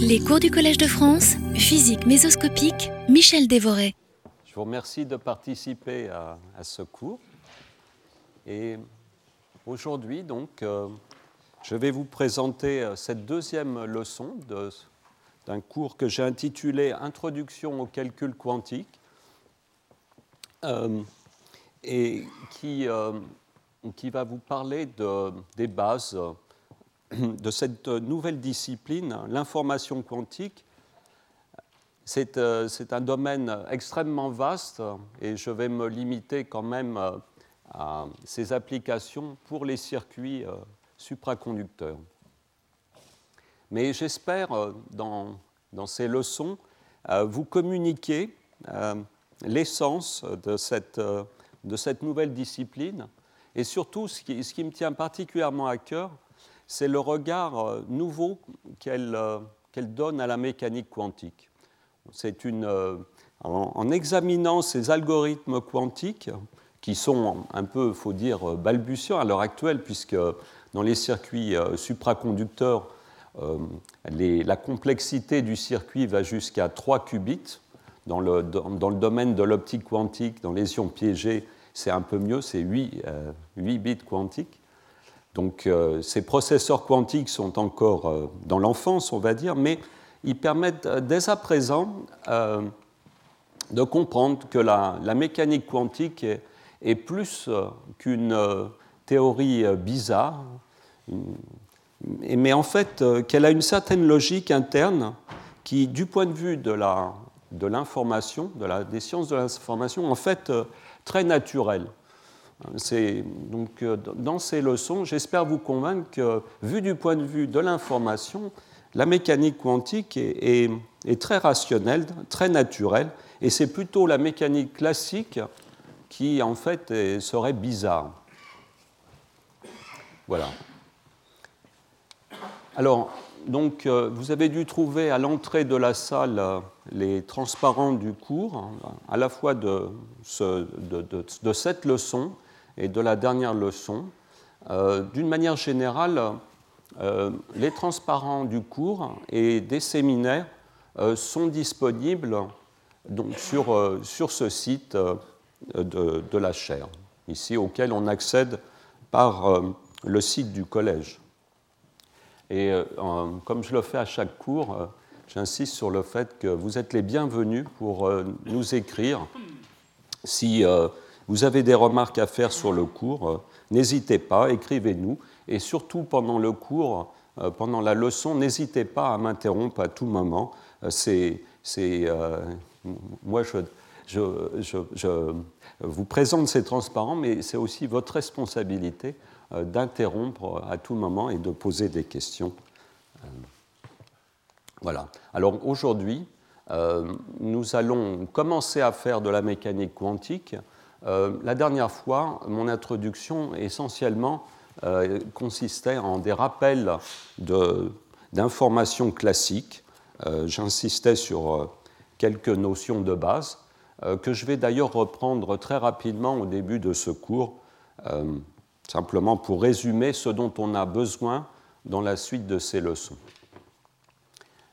Les cours du Collège de France, physique mésoscopique, Michel Dévoré. Je vous remercie de participer à, ce cours. Et aujourd'hui, donc, euh, je vais vous présenter euh, cette deuxième leçon d'un cours que j'ai intitulé Introduction au calcul quantique euh, et qui, qui va vous parler de- des bases de cette nouvelle discipline, l'information quantique. C'est euh, c'est un domaine extrêmement vaste et je vais me limiter quand même euh, à ses applications pour les circuits euh, supraconducteurs. Mais j'espère, dans, ces leçons, vous communiquer l'essence de cette, de cette nouvelle discipline. Et surtout, ce qui, ce qui me tient particulièrement à cœur, c'est le regard euh, nouveau qu'elle euh, qu'elle donne à la mécanique quantique. C'est une, euh, en, examinant ces algorithmes quantiques, qui sont un peu, faut dire, balbutiants à l'heure actuelle, puisque dans les circuits supraconducteurs, la complexité du circuit va jusqu'à 3 qubits. Dans le, domaine de l'optique quantique, dans les ions piégés, c'est un peu mieux, c'est 8, euh, 8 bits quantiques. Donc euh, ces processeurs quantiques sont encore euh, dans l'enfance, on va dire, mais ils permettent euh, dès à présent de comprendre que la, mécanique quantique est, plus qu'une théorie bizarre, mais en fait qu'elle a une certaine logique interne qui, du point de vue de la- de l'information, de la, des sciences de l'information, en fait très naturelle. Donc, euh, dans ces leçons, j'espère vous convaincre que, vu du point de vue de l'information, la mécanique quantique est, très rationnelle, très naturelle, et c'est plutôt la mécanique classique qui, en fait, serait bizarre. Voilà. Alors, donc, euh, vous avez dû trouver à l'entrée de la salle euh, les transparents du cours, hein, à la fois de cette leçon et de la dernière leçon. Euh, D'une manière générale, euh, les transparents du cours et des séminaires euh, sont disponibles donc, sur, sur ce site de, de la chaire, ici auquel on accède par le site du collège. Et comme je le fais à chaque cours, j'insiste sur le fait que vous êtes les bienvenus pour nous écrire. Si vous avez des remarques à faire sur le cours, euh, n'hésitez pas, écrivez-nous. Et surtout pendant le cours, euh, pendant la leçon, n'hésitez pas à m'interrompre à tout moment. Euh, c'est, euh, moi, je, je, je- je vous présente ces transparents, mais c'est aussi votre responsabilité d'interrompre à tout moment et de poser des questions. Voilà. Alors aujourd'hui, nous allons commencer à faire de la mécanique quantique. Euh, la dernière fois, mon introduction essentiellement euh, consistait en des rappels d'informations classiques. Euh, J'insistais sur quelques notions de base que je vais d'ailleurs reprendre très rapidement au début de ce cours, simplement pour résumer ce dont on a besoin dans la suite de ces leçons.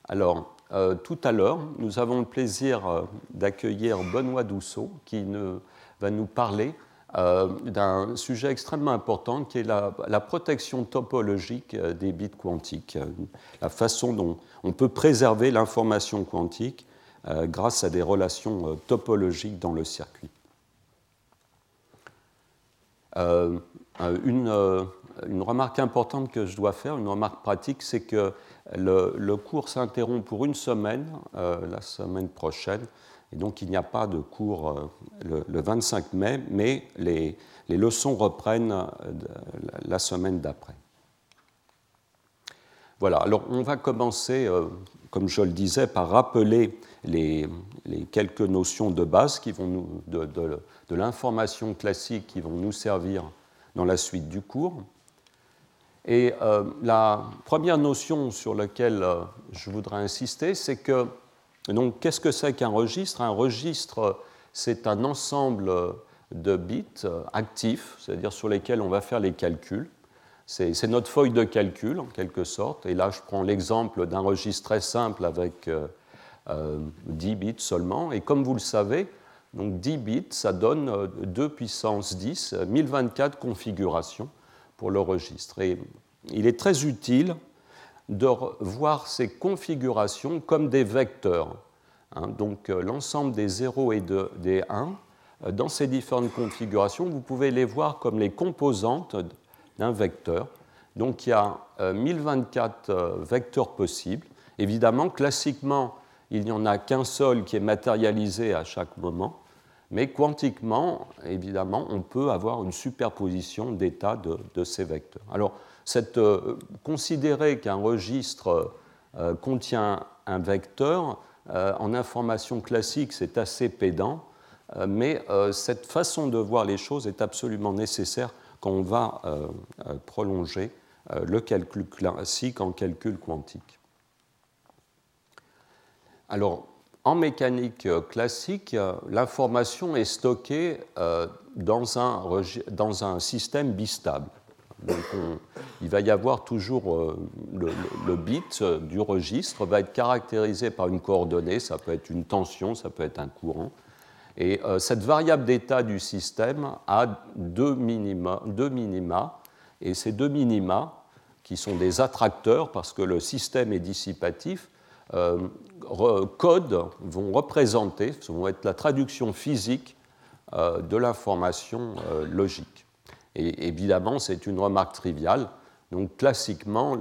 Alors, tout à l'heure, nous avons le plaisir d'accueillir Benoît Dousseau qui ne- va nous parler euh, d'un sujet extrêmement important qui est la, protection topologique euh, des bits quantiques, euh, la façon dont on peut préserver l'information quantique grâce à des relations topologiques dans le circuit. Une remarque importante que je dois faire, une remarque pratique, c'est que le, cours s'interrompt pour une semaine, euh, la semaine prochaine, et donc il n'y a pas de cours euh, le, le 25 mai, mais les, les leçons reprennent euh, la- semaine d'après. Voilà, alors on va commencer, comme je le disais, par rappeler les, quelques notions de base qui vont nous, de l'information classique qui vont nous servir dans la suite du cours. Et euh, la première notion sur laquelle euh, je voudrais insister, c'est que, donc, qu'est-ce que c'est qu'un registre? Un registre, c'est un ensemble de bits euh, actifs, c'est-à-dire sur lesquels on va faire les calculs. C'est notre feuille de calcul en quelque sorte. Et là, je prends l'exemple d'un registre très simple avec 10 bits seulement. Et comme vous le savez, donc 10 bits, ça donne 2 puissance 10, 1024 configurations pour le registre. Il est très utile de voir ces configurations comme des vecteurs. Hein. donc euh, l'ensemble des 0 et des 1, euh, dans ces différentes configurations, vous pouvez les voir comme les composantes d'un vecteur. Donc il y a 1024 euh, vecteurs possibles. Évidemment, classiquement, il n'y en a qu'un seul qui est matérialisé à chaque moment, mais quantiquement, évidemment, on peut avoir une superposition d'états de, ces vecteurs. Alors, euh, considérer qu'un registre euh, contient un vecteur, euh, en information classique, c'est assez pédant, mais cette façon de voir les choses est absolument nécessaire quand on va prolonger le calcul classique en calcul quantique. Alors, en mécanique euh, classique, euh, l'information est stockée euh, dans un, dans un système bistable. Il va y avoir toujours le, bit du registre va être caractérisé par une coordonnée, ça peut être une tension, ça peut être un courant. Et cette variable d'état du système a deux minima, et ces deux minima, qui sont des attracteurs parce que le système est dissipatif, codes vont représenter, vont être la traduction physique euh, de l'information euh, logique. Et évidemment, c'est une remarque triviale. Donc classiquement,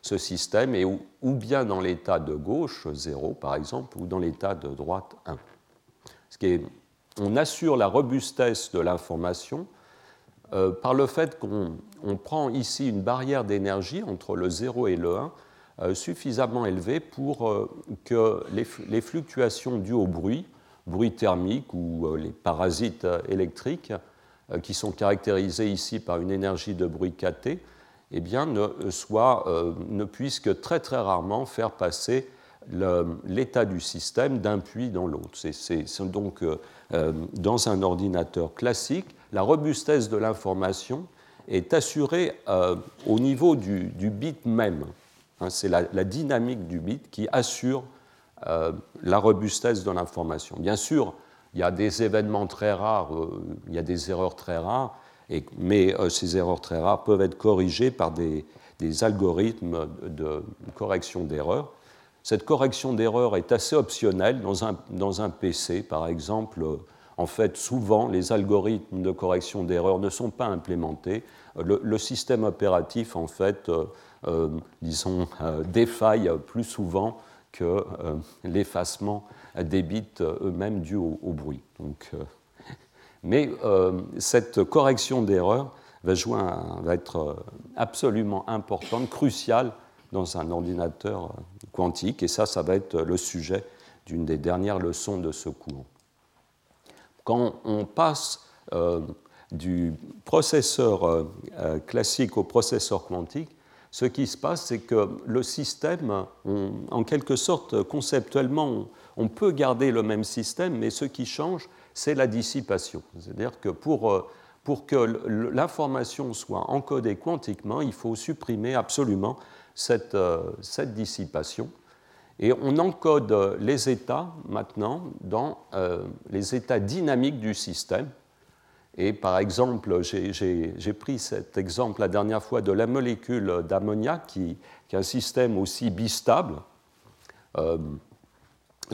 ce système est ou, bien dans l'état de gauche, 0 par exemple, ou dans l'état de droite, 1. Ce qui est, on assure la robustesse de l'information par le fait qu'on prend ici une barrière d'énergie entre le 0 et le 1 euh, suffisamment élevé pour euh, que les, fluctuations dues au bruit, bruit thermique ou euh, les parasites électriques, qui sont caractérisés ici par une énergie de bruit KT, eh ne, puissent que très très rarement faire passer l'état du système d'un puits dans l'autre. C'est donc dans un ordinateur classique, la robustesse de l'information est assurée au niveau du bit même. Hein, c'est la, dynamique du bit qui assure euh, la robustesse de l'information. Bien sûr, il y a des événements très rares, euh, il y a des erreurs très rares, mais euh, ces erreurs très rares peuvent être corrigées par des, algorithmes de correction d'erreurs. Cette correction d'erreurs est assez optionnelle dans un, dans un, PC, par exemple. En fait, souvent, les algorithmes de correction d'erreurs ne sont pas implémentés. Le, système opératif, en fait, disons, euh, défaillent plus souvent que euh, l'effacement des bits eux-mêmes dus au, bruit. Donc, mais cette correction d'erreur va, être absolument importante, cruciale dans un ordinateur quantique, et ça, ça va être le sujet d'une des dernières leçons de ce cours. Quand on passe du processeur classique au processeur quantique, ce qui se passe, c'est que le système, en quelque sorte, conceptuellement, on, peut garder le même système, mais ce qui change, c'est la dissipation. C'est-à-dire que pour, euh, pour que l'information soit encodée quantiquement, il faut supprimer absolument cette, euh, cette dissipation. Et on encode les états maintenant dans euh, les états dynamiques du système, et par exemple, j'ai pris cet exemple la dernière fois de la molécule d'ammoniac, qui, est un système aussi bistable, euh,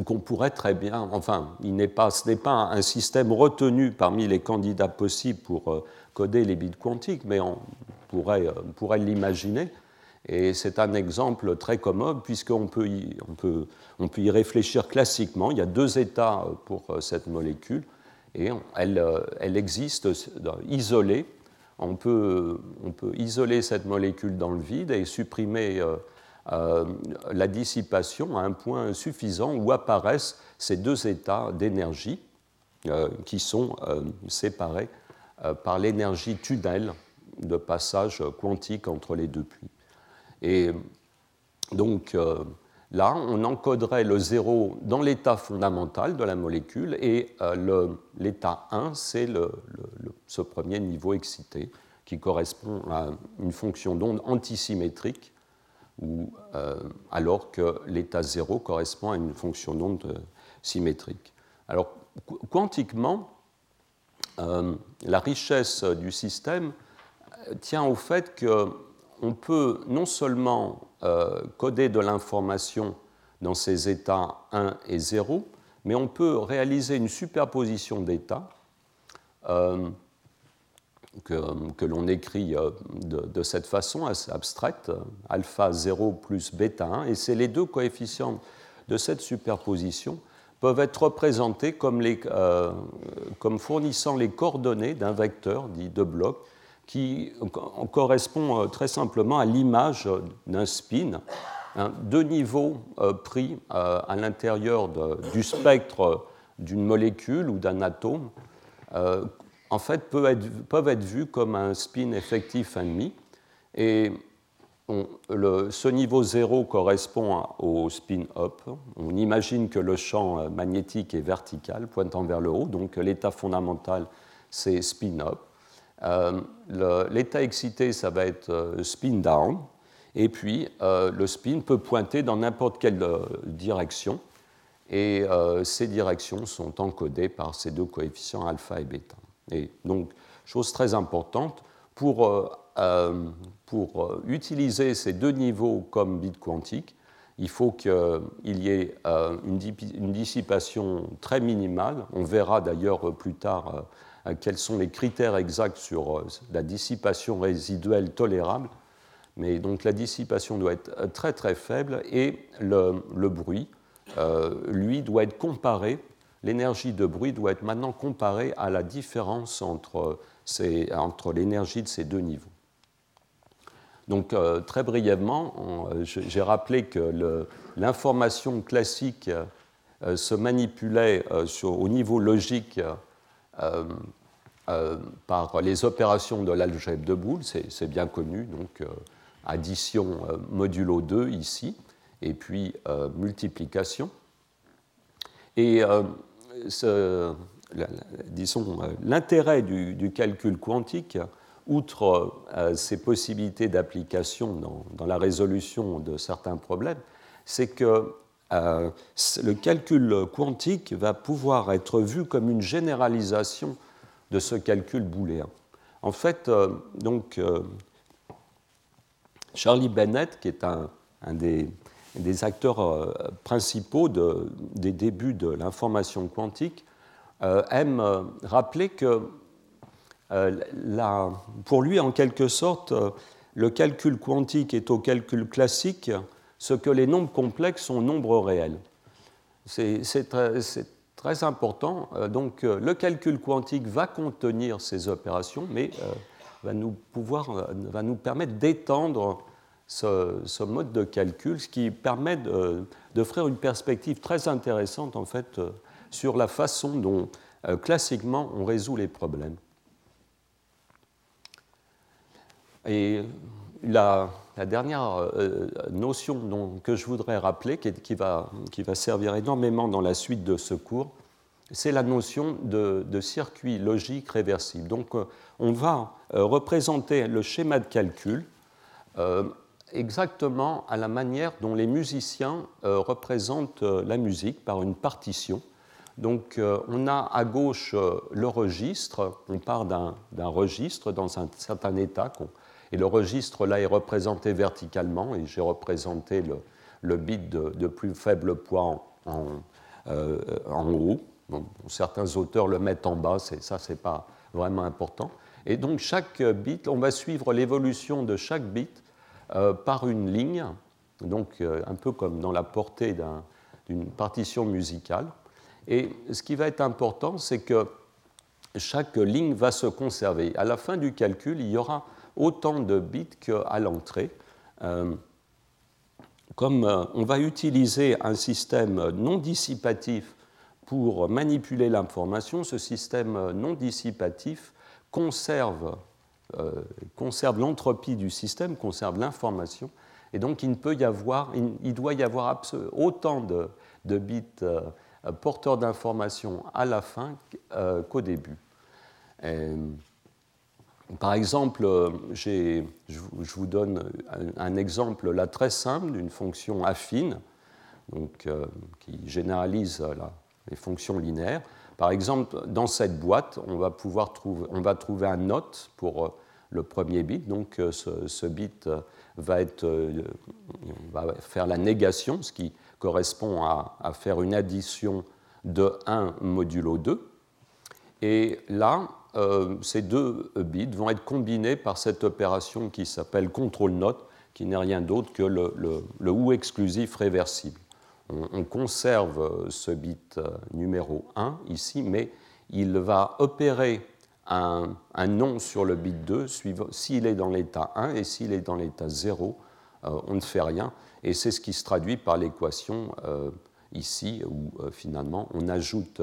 qu'on pourrait très bien, enfin, il pas, ce n'est pas un système retenu parmi les candidats possibles pour euh, coder les bits quantiques, mais on pourrait, euh, l'imaginer. Et c'est un exemple très commode, puisqu'on peut, on peut, on peut y réfléchir classiquement. Il y a deux états pour cette molécule et euh, elle, existe isolée. On peut, isoler cette molécule dans le vide et supprimer euh, euh, la dissipation à un point suffisant où apparaissent ces deux états d'énergie qui sont séparés par l'énergie tunnel de passage quantique entre les deux puits. Et donc, Là, on encoderait le 0 dans l'état fondamental de la molécule et euh, l'état 1, c'est ce premier niveau excité qui correspond à une fonction d'onde antisymétrique, ou, alors que l'état 0 correspond à une fonction d'onde symétrique. Alors, quantiquement, la richesse du système tient au fait qu'on peut non seulement coder de l'information dans ces états 1 et 0, mais on peut réaliser une superposition d'états euh, que, l'on écrit euh, de, cette façon abstraite, alpha 0 plus bêta 1, et c'est les deux coefficients de cette superposition peuvent être représentés comme, euh, comme fournissant les coordonnées d'un vecteur dit de bloc qui correspond très simplement à l'image d'un spin deux niveaux euh, pris euh, à l'intérieur du spectre d'une molécule ou d'un atome, euh, en fait, peuvent être, vus comme un spin effectif ennemi. Et ce niveau 0 correspond au spin up. On imagine que le champ magnétique est vertical, pointant vers le haut, donc l'état fondamental, c'est spin up. L'état excité, ça va être spin down. Et puis, euh, le spin peut pointer dans n'importe quelle euh, direction. Et euh, ces directions sont encodées par ces deux coefficients alpha et bêta. Et donc, chose très importante, pour, pour utiliser ces deux niveaux comme bits quantiques, il faut qu'il y ait une dissipation très minimale. On verra d'ailleurs plus tard quels sont les critères exacts sur la dissipation résiduelle tolérable mais donc la dissipation doit être euh, très très faible et le, bruit, euh, lui, doit être comparé, l'énergie de bruit doit être maintenant comparée à la différence entre, entre l'énergie de ces deux niveaux. Donc euh, très brièvement, j'ai rappelé que l'information classique se manipulait au niveau logique par les opérations de l'algèbre de Boole, c'est bien connu, donc addition euh, modulo 2 ici, et puis euh, multiplication. Et euh, l'intérêt du, calcul quantique, outre ses possibilités d'application dans, la résolution de certains problèmes, c'est que le calcul quantique va pouvoir être vu comme une généralisation de ce calcul booléen. En fait, donc, Charlie Bennett, qui est un, des, acteurs euh, principaux des débuts de l'information quantique, euh, aime euh, rappeler que pour lui, en quelque sorte, le calcul quantique est au calcul classique ce que les nombres complexes sont nombres réels. C'est très, important. Donc, le calcul quantique va contenir ces opérations, mais va nous, pouvoir, va nous permettre d'étendre ce, mode de calcul, ce qui permet d'offrir une perspective très intéressante en fait, euh, sur la façon dont euh, classiquement on résout les problèmes. Et la, dernière euh, notion que je voudrais rappeler, qui, va, servir énormément dans la suite de ce cours, c'est la notion de, de, circuit logique réversible. Donc on va représenter le schéma de calcul exactement à la manière dont les musiciens euh, représentent euh, la musique par une partition. Donc euh, on a à gauche le registre, on part d'un registre dans un certain état, et le registre là est représenté verticalement, et j'ai représenté le, bit de, plus faible poids en, en, haut. certains auteurs le mettent en bas, ça c'est pas vraiment important. Et donc chaque bit, on va suivre l'évolution de chaque bit euh, par une ligne, donc euh, un peu comme dans la portée d'une partition musicale. Et ce qui va être important, c'est que chaque ligne va se conserver. À la fin du calcul, il y aura autant de bits qu'à l'entrée. Euh, comme on va utiliser un système non dissipatif pour manipuler l'information, ce système non dissipatif conserve euh, conserve l'entropie du système, conserve l'information, et donc il, peut y avoir, il, doit y avoir autant de, bits euh, porteurs d'information à la fin euh, qu'au début. Par exemple, je vous donne un, exemple là très simple d'une fonction affine donc, qui généralise les fonctions linéaires. Par exemple, dans cette boîte, on va pouvoir trouver, on va trouver un note pour le premier bit. Donc ce, bit va, être, va, faire la négation, ce qui correspond à, à faire une addition de 1 modulo 2. Et là, euh, ces deux bits vont être combinés par cette opération qui s'appelle control note, qui n'est rien d'autre que le, OU exclusif réversible. On, conserve ce bit euh, numéro 1 ici, mais il va opérer un, un nom sur le bit 2 s'il est dans l'état 1 et s'il est dans l'état 0, euh, on ne fait rien. Et c'est ce qui se traduit par l'équation ici, où finalement on ajoute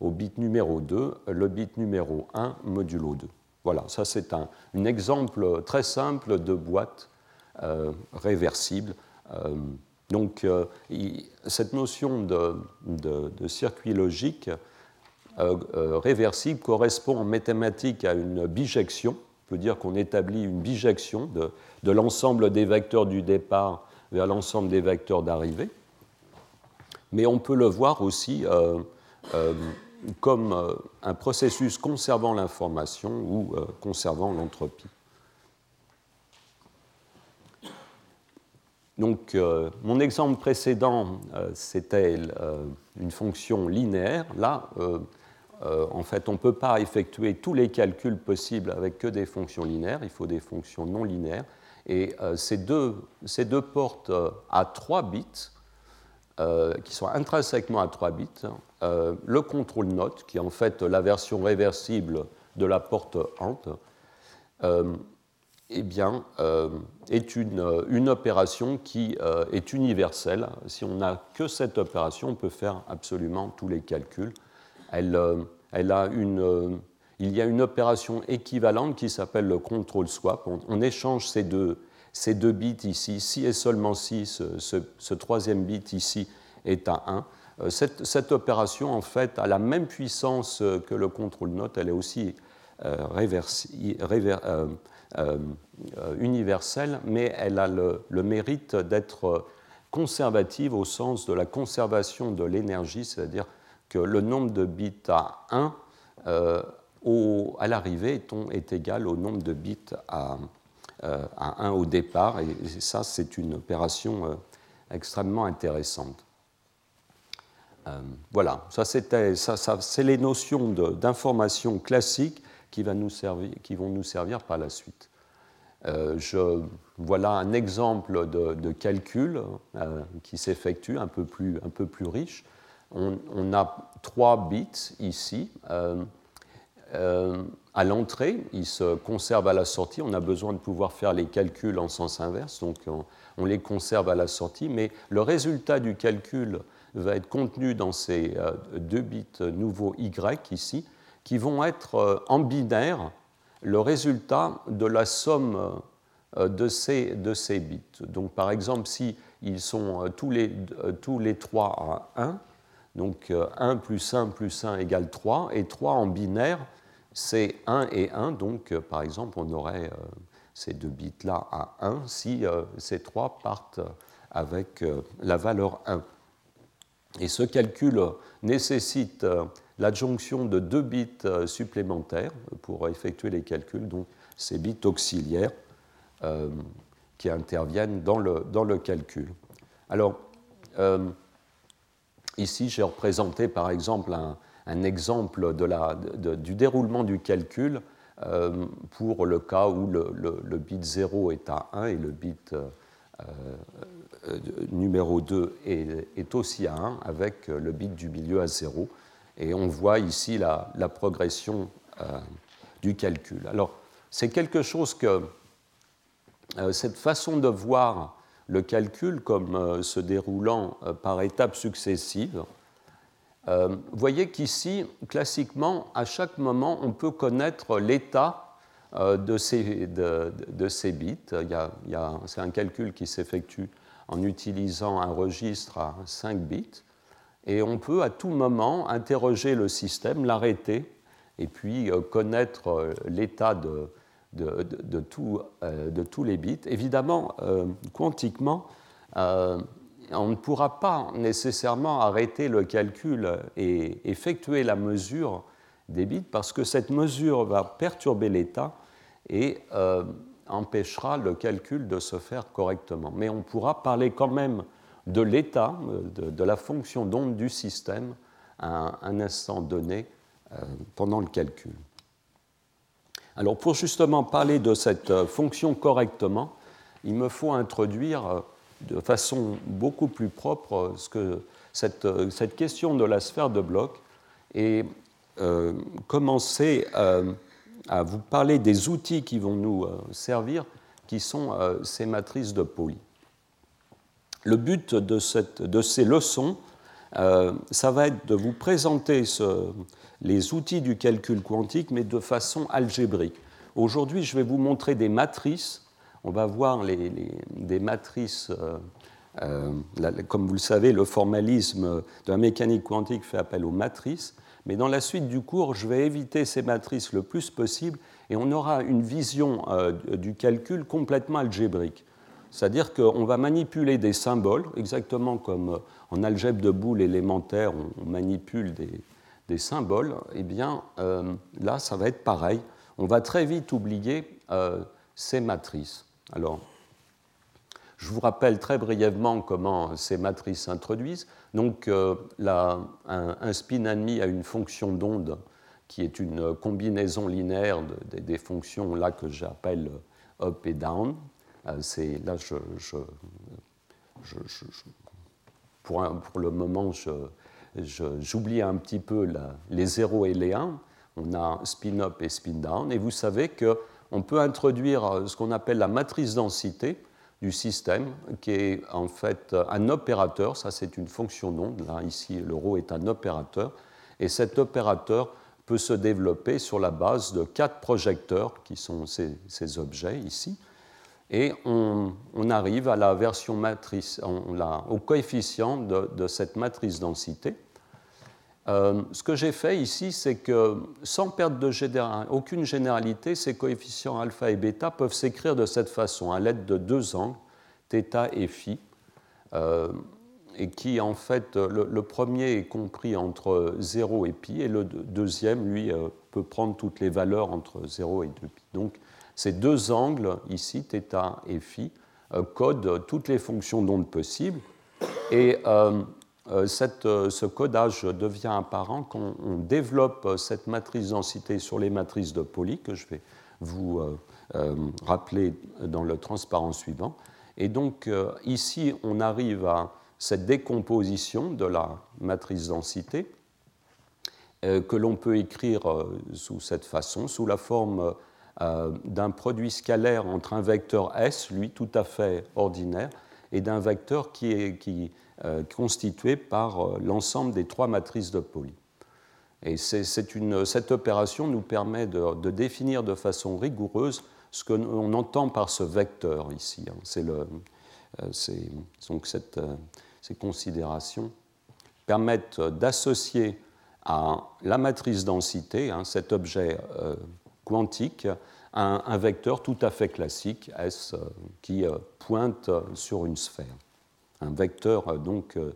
au bit numéro 2 le bit numéro 1 modulo 2. Voilà, ça c'est un, exemple très simple de boîte euh, réversible. Euh, donc euh, cette notion de, circuit logique réversible correspond en mathématiques à une bijection. On peut dire qu'on établit une bijection de, de l'ensemble des vecteurs du départ vers l'ensemble des vecteurs d'arrivée. Mais on peut le voir aussi comme euh, un processus conservant l'information ou euh, conservant l'entropie. Donc, euh, mon exemple précédent, c'était une fonction linéaire. Là, en fait, on ne peut pas effectuer tous les calculs possibles avec que des fonctions linéaires. Il faut des fonctions non linéaires. Et ces deux, ces, deux, portes à 3 bits, qui sont intrinsèquement à 3 bits, euh, le contrôle note, qui est en fait la version réversible de la porte hante, euh, eh bien, euh, est une, une, opération qui est universelle. Si on n'a que cette opération, on peut faire absolument tous les calculs. Elle, elle a une, il y a une opération équivalente qui s'appelle le control swap. On, échange ces deux, ces deux, bits ici. Si et seulement si ce, troisième bit ici est à 1, euh, cette, opération, en fait, a la même puissance euh, que le contrôle note, elle est aussi euh, universelle, mais elle a le, mérite d'être conservative au sens de la conservation de l'énergie, c'est-à-dire que le nombre de bits à 1 à l'arrivée est, égal au nombre de bits à, à 1 au départ, et ça, c'est une opération extrêmement intéressante. Euh, voilà, ça, c'est les notions d'information classiques qui, qui, vont nous servir par la suite. Euh, voilà un exemple de, calcul euh, qui s'effectue un, peu plus, un peu plus riche. On, on a trois bits ici. À l'entrée, ils se conservent à la sortie. On a besoin de pouvoir faire les calculs en sens inverse, donc on, les conserve à la sortie. Mais le résultat du calcul va être contenu dans ces euh, deux bits nouveaux Y ici, qui vont être euh, en binaire le résultat de la somme euh, de ces, ces bits. Donc par exemple, si ils sont tous les, tous les 3 à 1, donc 1 plus 1 plus 1 égale 3, et 3 en binaire, c'est 1 et 1, donc par exemple, on aurait ces deux bits-là à 1 si ces 3 partent avec la valeur 1. Et ce calcul nécessite euh, l'adjonction de deux bits euh, supplémentaires pour effectuer les calculs, donc ces bits auxiliaires euh, qui interviennent dans le calcul. Alors, ici, j'ai représenté par exemple un, exemple de la, du déroulement du calcul pour le cas où le, bit 0 est à 1 et le bit euh, numéro 2 est, aussi à 1 avec le bit du milieu à 0. Et on voit ici la, progression euh, du calcul. Alors, c'est quelque chose que euh, cette façon de voir le calcul comme se déroulant par étapes successives, vous voyez qu'ici, classiquement, à chaque moment, on peut connaître l'état de ces, de, ces, bits. c'est un calcul qui s'effectue en utilisant un registre à 5 bits. Et on peut à tout moment interroger le système, l'arrêter, et puis euh, connaître euh, l'état de, de, tous les bits. Évidemment, quantiquement, on ne pourra pas nécessairement arrêter le calcul et effectuer la mesure des bits parce que cette mesure va perturber l'état et euh, empêchera le calcul de se faire correctement. Mais on pourra parler quand même de l'état, de, la fonction d'onde du système à un, instant donné euh, pendant le calcul. Alors pour justement parler de cette euh, fonction correctement, il me faut introduire de façon beaucoup plus propre ce que cette, cette question de la sphère de bloc et euh, commencer euh, à vous parler des outils qui vont nous euh, servir, qui sont ces matrices de Pauli. Le but de, ces leçons, ça va être de vous présenter les outils du calcul quantique, mais de façon algébrique. Aujourd'hui, je vais vous montrer des matrices. On va voir des matrices, comme vous le savez, le formalisme de la mécanique quantique fait appel aux matrices. Mais dans la suite du cours, je vais éviter ces matrices le plus possible et on aura une vision euh, du calcul complètement algébrique. C'est-à-dire qu'on va manipuler des symboles, exactement comme euh, en algèbre de boules élémentaire, on, manipule des, symboles. Eh bien, euh, là, ça va être pareil. On va très vite oublier ces matrices. Alors, je vous rappelle très brièvement comment ces matrices s'introduisent. Donc, euh, un, spin admis a une fonction d'onde qui est une combinaison linéaire des fonctions là que j'appelle up et down. Euh, c'est là, je, pour, le moment, j'oublie un petit peu les 0 et les 1. On a spin up et spin down. Et vous savez qu'on peut introduire ce qu'on appelle la matrice densité du système, qui est en fait un opérateur, ça c'est une fonction d'onde, là ici le rho est un opérateur, et cet opérateur peut se développer sur la base de quatre projecteurs, qui sont ces, objets ici, et on, arrive à la version matrice, au coefficient de, cette matrice densité. Euh, ce que j'ai fait ici, c'est que sans perdre de aucune généralité, ces coefficients alpha et bêta peuvent s'écrire de cette façon, à l'aide de deux angles, θ et phi, euh, et qui en fait, le, premier est compris entre 0 et pi, et le deuxième, lui, euh, peut prendre toutes les valeurs entre 0 et 2pi. Donc ces deux angles, ici, θ et phi, codent toutes les fonctions d'onde possibles, et euh, ce codage devient apparent quand on développe cette matrice densité sur les matrices de Pauli, que je vais vous euh, rappeler dans le transparent suivant. Et donc ici, on arrive à cette décomposition de la matrice densité que l'on peut écrire sous cette façon, sous la forme d'un produit scalaire entre un vecteur S, lui tout à fait ordinaire, et d'un vecteur qui, est, qui euh, constitué par euh, l'ensemble des trois matrices de Pauli. Et cette opération nous permet de, définir de façon rigoureuse ce que l'on entend par ce vecteur ici. Hein. C'est euh, donc cette, ces considérations permettent d'associer à la matrice densité, hein, cet objet quantique, un, vecteur tout à fait classique, S, qui pointe sur une sphère un vecteur euh, donc, euh,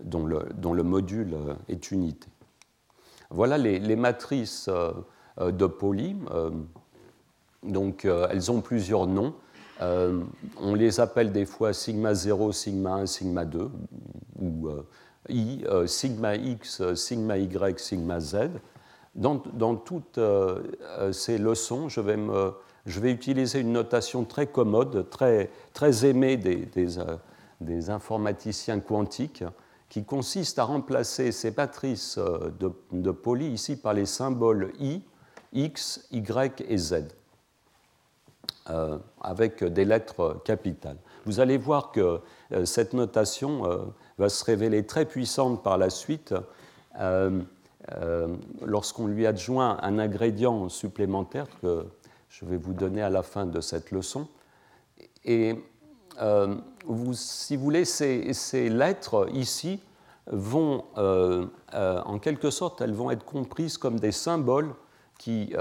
dont, le, module euh, est unité. Voilà les, matrices de Pauli. Donc, elles ont plusieurs noms. on les appelle des fois sigma 0, sigma 1, sigma 2, ou I, sigma X, sigma Y, sigma Z. Dans, toutes ces leçons, je vais, utiliser une notation très commode, très, très aimée des, des informaticiens quantiques qui consiste à remplacer ces matrices euh, de, de Pauli ici par les symboles I, X, Y et Z, euh, avec des lettres capitales. Vous allez voir que euh, cette notation va se révéler très puissante par la suite lorsqu'on lui adjoint un ingrédient supplémentaire que je vais vous donner à la fin de cette leçon. Et si vous voulez, ces, lettres ici vont, euh, euh, en quelque sorte, elles vont être comprises comme des symboles qui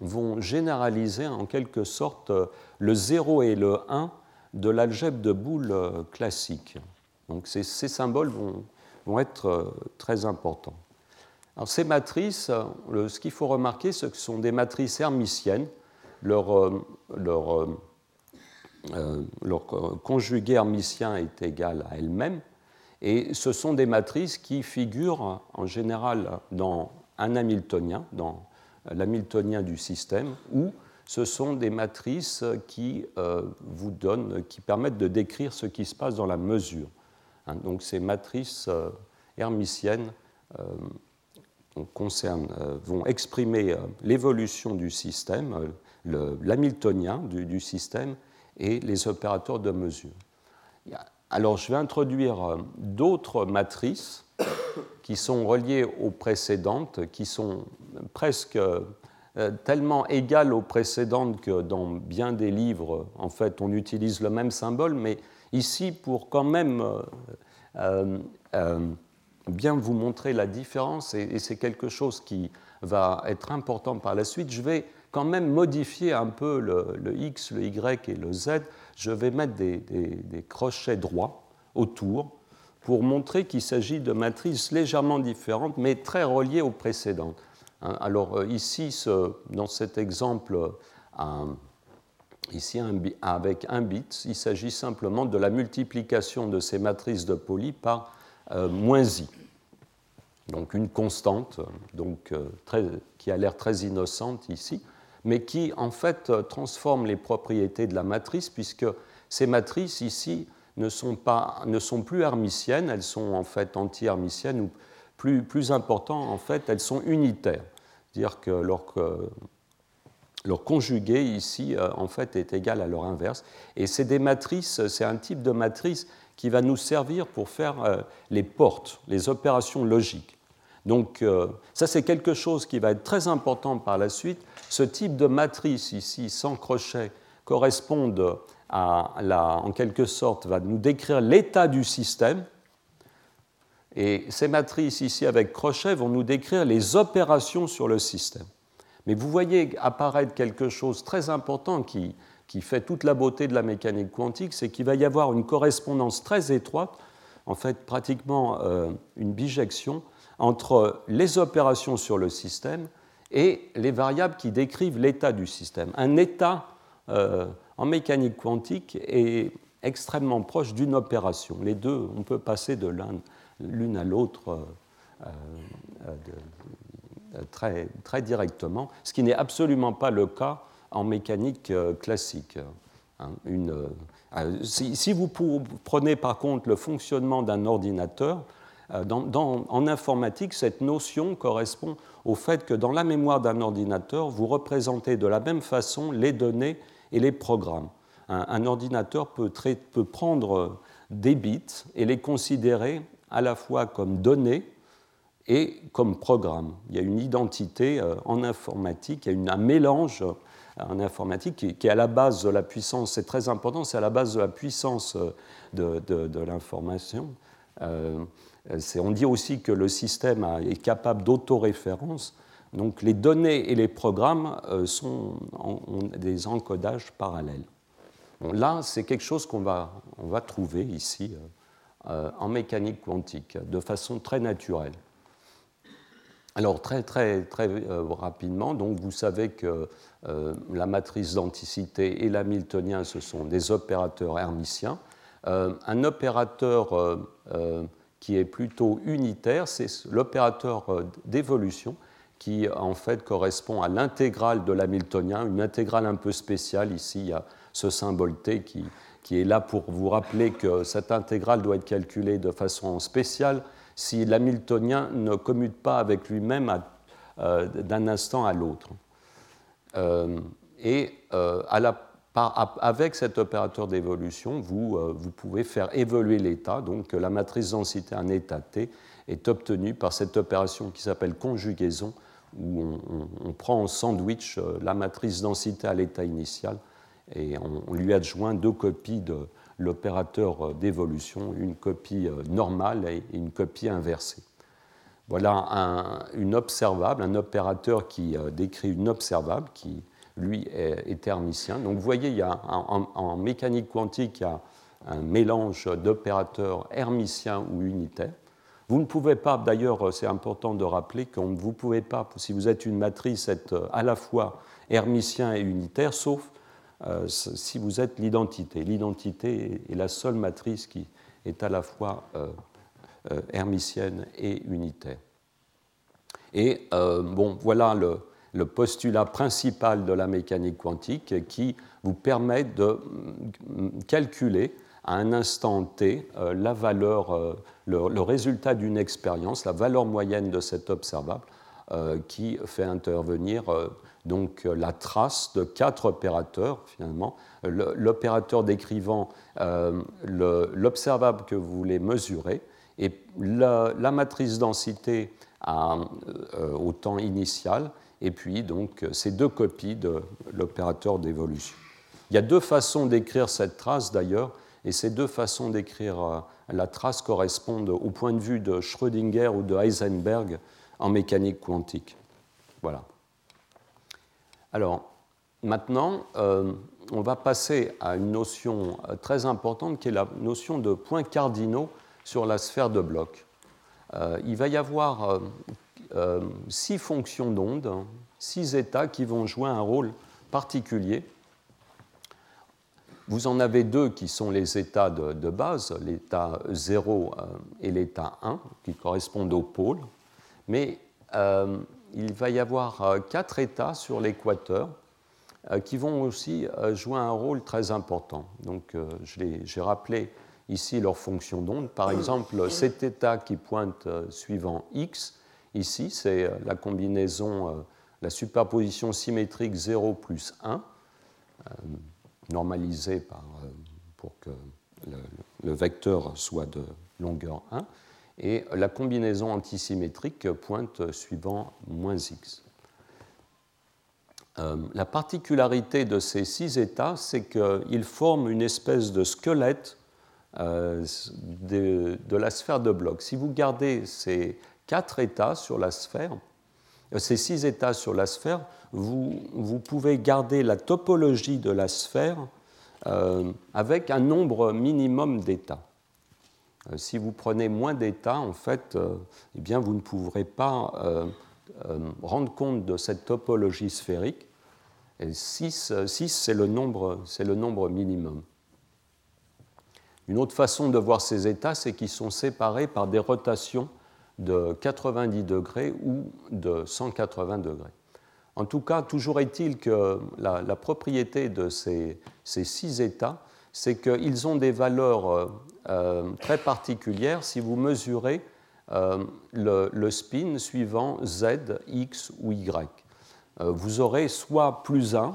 vont généraliser en quelque sorte le 0 et le 1 de l'algèbre de boules classique. Donc ces, symboles vont, vont, être très importants. Alors ces matrices, ce qu'il faut remarquer, c'est que ce sont des matrices hermitiennes. Leur, leur euh, leur conjugué hermitien est égal à elle-même. Et ce sont des matrices qui figurent en général dans un Hamiltonien, dans l'Hamiltonien du système, ou ce sont des matrices qui euh, vous donnent, qui permettent de décrire ce qui se passe dans la mesure. Hein, donc ces matrices euh, hermitiennes vont exprimer l'évolution du système, l'hamiltonien du, système, et les opérateurs de mesure. Alors je vais introduire euh, d'autres matrices qui sont reliées aux précédentes, qui sont presque euh, tellement égales aux précédentes que dans bien des livres, en fait, on utilise le même symbole, mais ici, pour quand même euh, bien vous montrer la différence, et c'est quelque chose qui va être important par la suite, je vais quand même modifier un peu le, X, le Y et le Z. Je vais mettre des, crochets droits autour pour montrer qu'il s'agit de matrices légèrement différentes, mais très reliées aux précédentes. Hein, alors euh, ici, dans cet exemple, ici avec un bit, il s'agit simplement de la multiplication de ces matrices de poly par euh, moins i. Donc une constante donc, euh, qui a l'air très innocente ici mais qui en fait transforme les propriétés de la matrice, puisque ces matrices ici ne sont, pas, ne sont plus hermitiennes, elles sont en fait anti-hermitiennes, ou plus, plus important, en fait, elles sont unitaires. C'est-à-dire que leur, leur conjugué ici, euh, en fait, est égal à leur inverse. Et c'est des matrices, c'est un type de matrice qui va nous servir pour faire euh, les portes, les opérations logiques. Donc euh, ça, c'est quelque chose qui va être très important par la suite. Ce type de matrice ici, sans crochet, correspond à la, en quelque sorte, va nous décrire l'état du système. Et ces matrices ici avec crochet vont nous décrire les opérations sur le système. Mais vous voyez apparaître quelque chose de très important qui, qui fait toute la beauté de la mécanique quantique, c'est qu'il va y avoir une correspondance très étroite, en fait pratiquement euh, une bijection, entre les opérations sur le système et les variables qui décrivent l'état du système. Un état euh, en mécanique quantique est extrêmement proche d'une opération. Les deux, on peut passer de l'une à l'autre euh, euh, très, très, directement, ce qui n'est absolument pas le cas en mécanique classique. Hein. Si, vous prenez par contre le fonctionnement d'un ordinateur, euh, en informatique, cette notion correspond au fait que dans la mémoire d'un ordinateur, vous représentez de la même façon les données et les programmes. Un, ordinateur peut, prendre des bits et les considérer à la fois comme données et comme programmes. Il y a une identité euh, en informatique, il y a un mélange euh, en informatique qui, est à la base de la puissance, c'est très important, c'est à la base de la puissance de, l'information. On dit aussi que le système est capable d'autoréférence. Donc les données et les programmes euh, sont, ont des encodages parallèles. là, c'est quelque chose qu'on va, on va trouver ici euh, en mécanique quantique de façon très naturelle. Alors très très très rapidement, donc vous savez que la matrice d'anticité et l'hamiltonien, ce sont des opérateurs hermitiens. un opérateur qui est plutôt unitaire, c'est l'opérateur euh, d'évolution qui en fait correspond à l'intégrale de l'hamiltonien, une intégrale un peu spéciale. Ici, il y a ce symbole T qui, qui est là pour vous rappeler que cette intégrale doit être calculée de façon spéciale si l'hamiltonien ne commute pas avec lui-même euh, d'un instant à l'autre. Euh, et à la avec cet opérateur d'évolution, vous, euh, vous, pouvez faire évoluer l'état. Donc la matrice densité en état T est obtenue par cette opération qui s'appelle conjugaison, où on, prend en sandwich euh, la matrice densité à l'état initial et on, lui adjoint deux copies de l'opérateur d'évolution, une copie euh, normale et une copie inversée. voilà une observable, un opérateur qui décrit une observable qui, lui, est, hermicien. Donc vous voyez, il y a, en, mécanique quantique, il y a un mélange d'opérateurs hermiciens ou unitaires. Vous ne pouvez pas, d'ailleurs, c'est important de rappeler que vous ne pouvez pas, si vous êtes une matrice, être à la fois hermicien et unitaire, sauf euh, si vous êtes l'identité. L'identité est la seule matrice qui est à la fois euh, euh, hermicienne et unitaire. Et bon, voilà le, le, postulat principal de la mécanique quantique qui vous permet de mm, calculer à un instant t la valeur, le, le résultat d'une expérience, la valeur moyenne de cet observable, qui fait intervenir donc euh, la trace de quatre opérateurs finalement, l'opérateur décrivant euh, l'observable que vous voulez mesurer et la, matrice densité euh, au temps initial et puis donc ces deux copies de l'opérateur d'évolution. Il y a deux façons d'écrire cette trace d'ailleurs et ces deux façons d'écrire la trace correspondent au point de vue de Schrödinger ou de Heisenberg en mécanique quantique. Voilà. Alors, maintenant, euh, on va passer à une notion euh, très importante qui est la notion de points cardinaux sur la sphère de blocs. Euh, il va y avoir six fonctions d'onde, six états qui vont jouer un rôle particulier. Vous en avez deux qui sont les états de, base, l'état 0 et l'état 1, qui correspondent aux pôles. Mais il va y avoir euh, quatre États sur l'équateur euh, qui vont aussi euh, jouer un rôle très important. Donc, j'ai rappelé ici leur fonction d'onde. Par exemple, cet état qui pointe suivant x, ici, c'est la combinaison, la superposition symétrique 0 plus 1, normalisée par, pour que le, vecteur soit de longueur 1 et la combinaison antisymétrique pointe suivant moins x. Euh, la particularité de ces six états, c'est qu'ils forment une espèce de squelette euh, de, la sphère de blocs. Si vous gardez ces quatre états sur la sphère, euh, ces six états sur la sphère, vous, pouvez garder la topologie de la sphère avec un nombre minimum d'états. Euh, si vous prenez moins d'états, en fait, euh, eh bien, vous ne pourrez pas euh, rendre compte de cette topologie sphérique. Et 6, c'est le, le nombre minimum. Une autre façon de voir ces états, c'est qu'ils sont séparés par des rotations de 90 degrés ou de 180 degrés. En tout cas, toujours est-il que la, propriété de ces, ces, six états, c'est qu'ils ont des valeurs euh, très particulière si vous mesurez euh, le, spin suivant z, x ou y. Euh, vous aurez soit plus 1,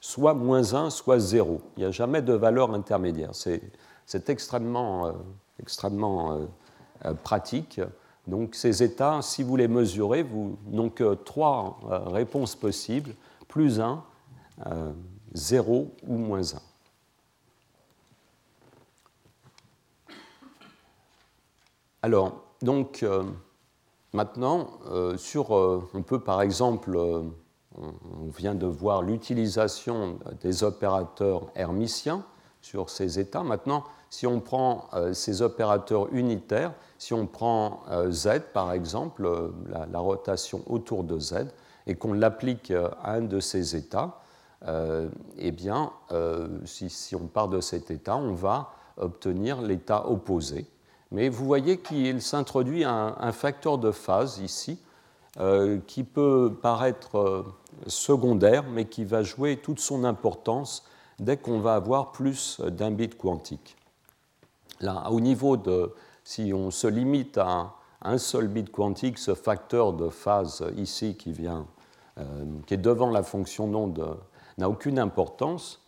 soit moins 1, soit 0. Il n'y a jamais de valeur intermédiaire. C'est extrêmement, extrêmement pratique. Donc ces états, si vous les mesurez, vous n'ont que trois réponses possibles, plus 1, 0 ou moins 1. Alors, donc, euh, maintenant, euh, euh, on peut par exemple, on vient de voir l'utilisation des opérateurs hermiciens sur ces états. Maintenant, si on prend ces opérateurs unitaires, si on prend Z par exemple, la, rotation autour de Z, et qu'on l'applique à un de ces états, eh bien, si, on part de cet état, on va obtenir l'état opposé mais vous voyez qu'il s'introduit un, facteur de phase ici euh, qui peut paraître euh, secondaire, mais qui va jouer toute son importance dès qu'on va avoir plus d'un bit quantique. Là, au niveau de, si on se limite à un seul bit quantique, ce facteur de phase ici qui vient, euh, qui est devant la fonction d'onde, n'a aucune importance.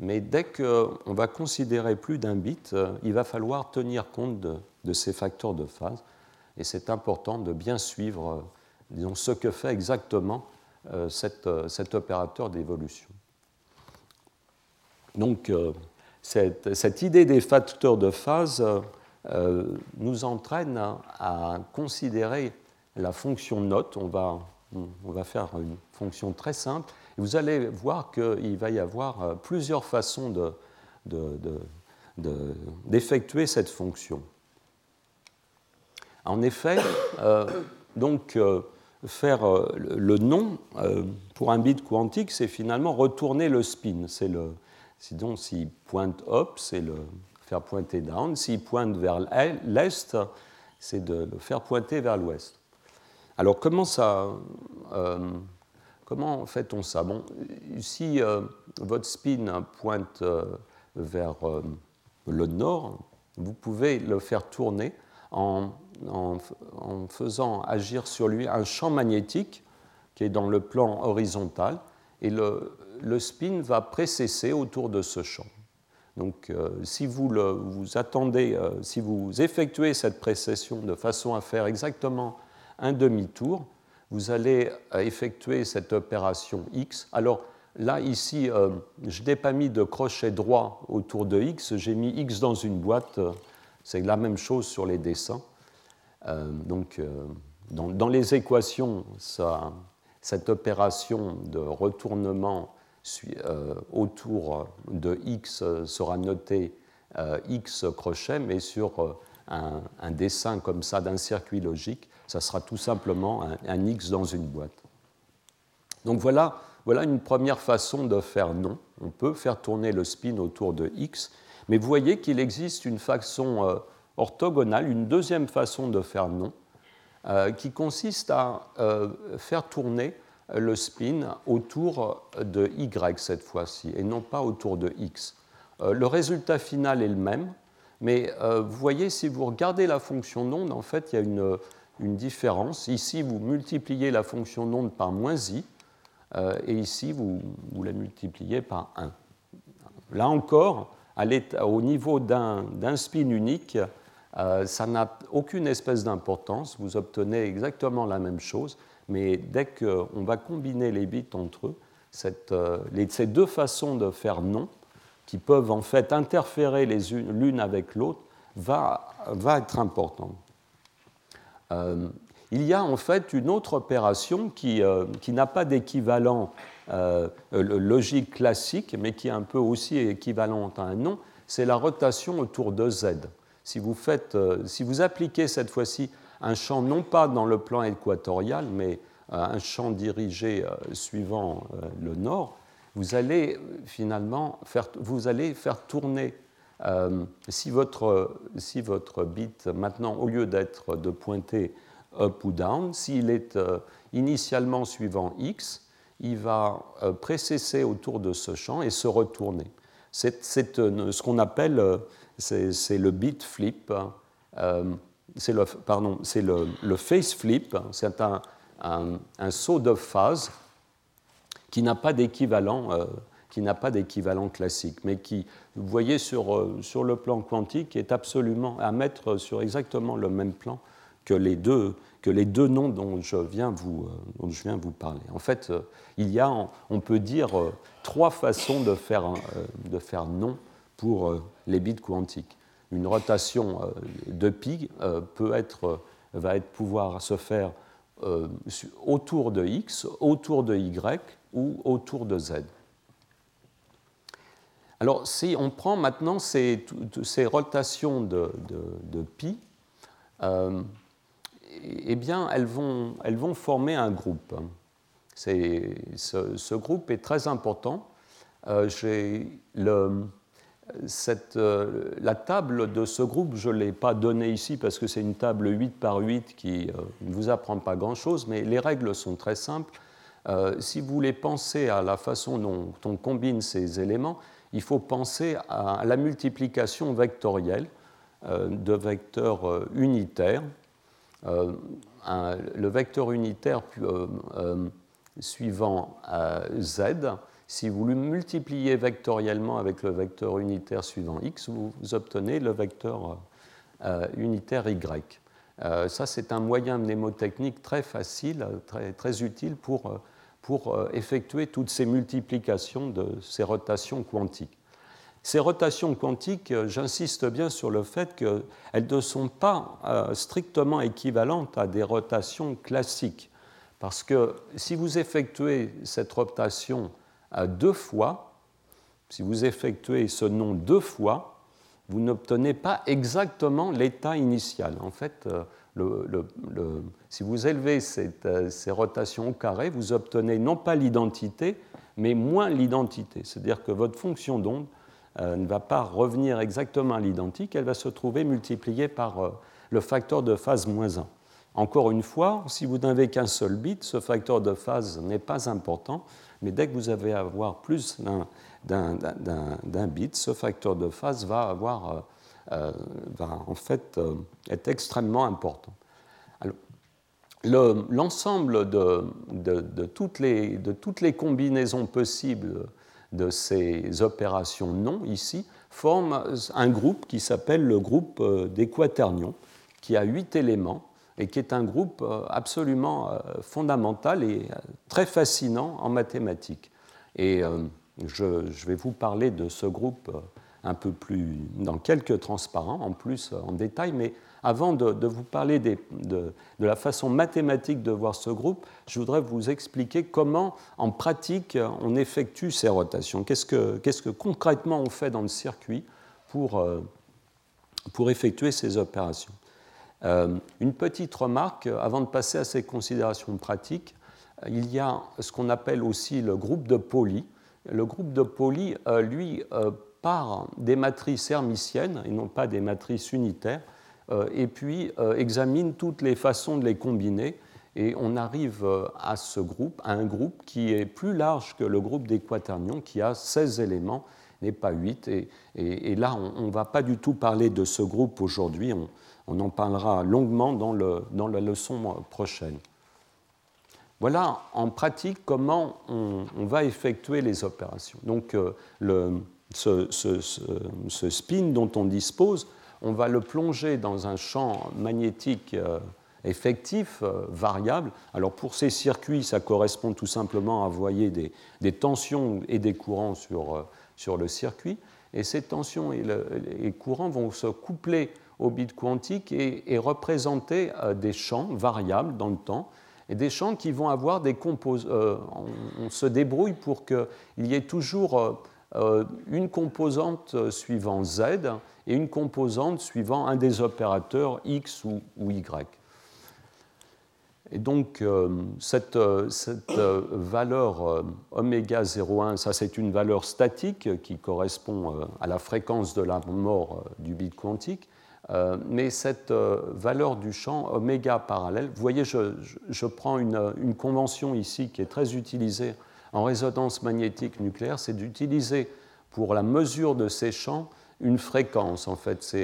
Mais dès qu'on va considérer plus d'un bit, euh, il va falloir tenir compte de, ces facteurs de phase. Et c'est important de bien suivre euh, disons, ce que fait exactement euh, cet opérateur d'évolution. Donc, cette, idée des facteurs de phase nous entraîne à, considérer la fonction note. On va, on va faire une fonction très simple. Vous allez voir qu'il va y avoir plusieurs façons d'effectuer de, cette fonction. En effet, donc, faire le nom pour un bit quantique, c'est finalement retourner le spin. C'est le, donc s'il pointe up, c'est le faire pointer down. S'il pointe vers l'est, c'est de le faire pointer vers l'ouest. Alors comment ça, euh, comment fait-on ça? Bon, si euh, votre spin pointe euh, vers le nord, vous pouvez le faire tourner en, en, faisant agir sur lui un champ magnétique qui est dans le plan horizontal et le, le spin va précesser autour de ce champ. Donc, euh, si vous, vous attendez, euh, si vous effectuez cette précession de façon à faire exactement un demi-tour, vous allez euh, effectuer cette opération X. Alors là, ici, je n'ai pas mis de crochet droit autour de X, j'ai mis X dans une boîte. C'est la même chose sur les dessins. donc, dans, dans, les équations, ça, cette opération de retournement autour de x sera noté euh, x crochet, mais sur euh, un, dessin comme ça d'un circuit logique, ça sera tout simplement un, x dans une boîte. Donc voilà, voilà une première façon de faire non. On peut faire tourner le spin autour de x, mais vous voyez qu'il existe une façon orthogonale, une deuxième façon de faire non, qui consiste à faire tourner le spin autour de y cette fois-ci, et non pas autour de x. Euh, le résultat final est le même, mais euh, vous voyez, si vous regardez la fonction d'onde, en fait, il y a une, différence. Ici, vous multipliez la fonction d'onde par moins i, euh, et ici, vous, vous, la multipliez par 1. Là encore, au niveau d'un spin unique, ça n'a aucune espèce d'importance. Vous obtenez exactement la même chose mais dès qu'on va combiner les bits entre eux, euh, ces deux façons de faire non, qui peuvent en fait interférer l'une avec l'autre, va, être importante. Euh, il y a en fait une autre opération qui, euh, n'a pas d'équivalent logique classique, mais qui est un peu aussi équivalente à un non, c'est la rotation autour de z. Si vous, faites, si vous appliquez cette fois-ci un champ non pas dans le plan équatorial, mais euh, un champ dirigé euh, suivant euh, le nord, vous allez finalement faire, vous allez faire tourner, si, votre, si votre bit, maintenant, au lieu d'être de pointer up ou down, s'il est initialement suivant x, il va précesser autour de ce champ et se retourner. C'est ce qu'on appelle, c'est le bit flip, c'est le, pardon, le, le face flip, c'est un, saut de phase qui n'a pas d'équivalent. Euh, qui n'a pas d'équivalent classique, mais qui, vous voyez sur, euh, sur le plan quantique, est absolument à mettre sur exactement le même plan que les deux, que les deux noms dont je viens vous, euh, dont je viens vous parler. En fait, il y a, on peut dire, trois façons de faire, de faire non pour les bits quantiques. Une rotation de pi peut être, va pouvoir se faire euh, autour de x, autour de y ou autour de z. Alors, si on prend maintenant ces, rotations de, euh, eh bien, elles vont, former un groupe. Ce, groupe est très important. Euh, euh, la table de ce groupe, je ne l'ai pas donnée ici parce que c'est une table 8 par 8 qui euh, ne vous apprend pas grand-chose, mais les règles sont très simples. Euh, si vous voulez penser à la façon dont on combine ces éléments, il faut penser à la multiplication vectorielle de vecteurs unitaires. le vecteur unitaire suivant z si vous le multipliez vectoriellement avec le vecteur unitaire suivant x, vous, obtenez le vecteur euh, unitaire y. Euh, ça, c'est un moyen mnémotechnique très facile, très, utile pour, euh, pour effectuer toutes ces multiplications de ces rotations quantiques. ces rotations quantiques, j'insiste bien sur le fait qu'elles ne sont pas strictement équivalentes à des rotations classiques. Parce que si vous effectuez cette rotation deux fois, si vous effectuez ce nom deux fois, vous n'obtenez pas exactement l'état initial. En fait, si vous élevez euh, ces rotations au carré, vous obtenez non pas l'identité, mais moins l'identité. C'est-à-dire que votre fonction d'onde euh, ne va pas revenir exactement à l'identique, elle va se trouver multipliée par euh, le facteur de phase moins 1. Encore une fois, si vous n'avez qu'un seul bit, ce facteur de phase n'est pas important, mais dès que vous avez avoir plus d'un bit, ce facteur de phase va avoir euh, va en fait euh, être extrêmement important. L'ensemble de, de, toutes les, de, toutes les, combinaisons possibles de ces opérations non ici forment un groupe qui s'appelle le groupe euh, des quaternions, qui a huit éléments et qui est un groupe absolument fondamental et très fascinant en mathématiques. Et je, vais vous parler de ce groupe un peu plus dans quelques transparents, en plus en détail, mais avant de, vous parler de, la façon mathématique de voir ce groupe, je voudrais vous expliquer comment, en pratique, on effectue ces rotations. Qu'est-ce que, concrètement on fait dans le circuit euh, pour effectuer ces opérations? Euh, Une petite remarque, avant de passer à ces considérations pratiques, il y a ce qu'on appelle aussi le groupe de Pauli. Le groupe de Pauli, euh, lui, par des matrices hermitiennes et non pas des matrices unitaires, euh, et puis euh, examine toutes les façons de les combiner. Et on arrive euh, à ce groupe, à un groupe qui est plus large que le groupe des quaternions, qui a 16 éléments, n'est pas 8. Et, là, on ne va pas du tout parler de ce groupe aujourd'hui, en parlera longuement dans, le, dans la leçon prochaine. Voilà en pratique comment on, on va effectuer les opérations. Donc le, ce, spin dont on dispose, on va le plonger dans un champ magnétique euh, effectif, euh, variable. Alors pour ces circuits, ça correspond tout simplement à envoyer des, tensions et des courants sur, euh, sur, le circuit. Et ces tensions et, courants vont se coupler au bit quantique et, représenter des champs variables dans le temps et des champs qui vont avoir des composants. on, se débrouille pour qu'il y ait toujours euh, une composante suivant Z et une composante suivant un des opérateurs X ou, Y. Et donc, euh, cette, valeur oméga 0,1, ça c'est une valeur statique qui correspond euh, à la fréquence de la mort du bit quantique. Mais cette valeur du champ oméga parallèle, vous voyez, je, prends une, une, convention ici qui est très utilisée en résonance magnétique nucléaire, c'est d'utiliser pour la mesure de ces champs une fréquence. En fait,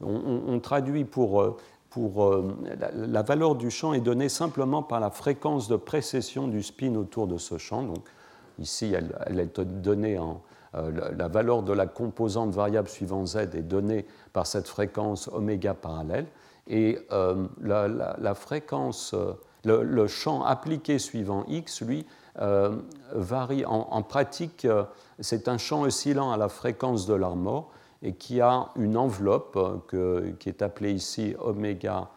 on, on, traduit pour, euh, pour euh, la, valeur du champ est donnée simplement par la fréquence de précession du spin autour de ce champ. Donc, ici, elle, est donnée en euh, la valeur de la composante variable suivant z est donnée par cette fréquence oméga parallèle et la, fréquence, le, champ appliqué suivant x, lui, euh, varie en, pratique. Euh, c'est un champ oscillant à la fréquence de l'armor et qui a une enveloppe euh, qui est appelée ici oméga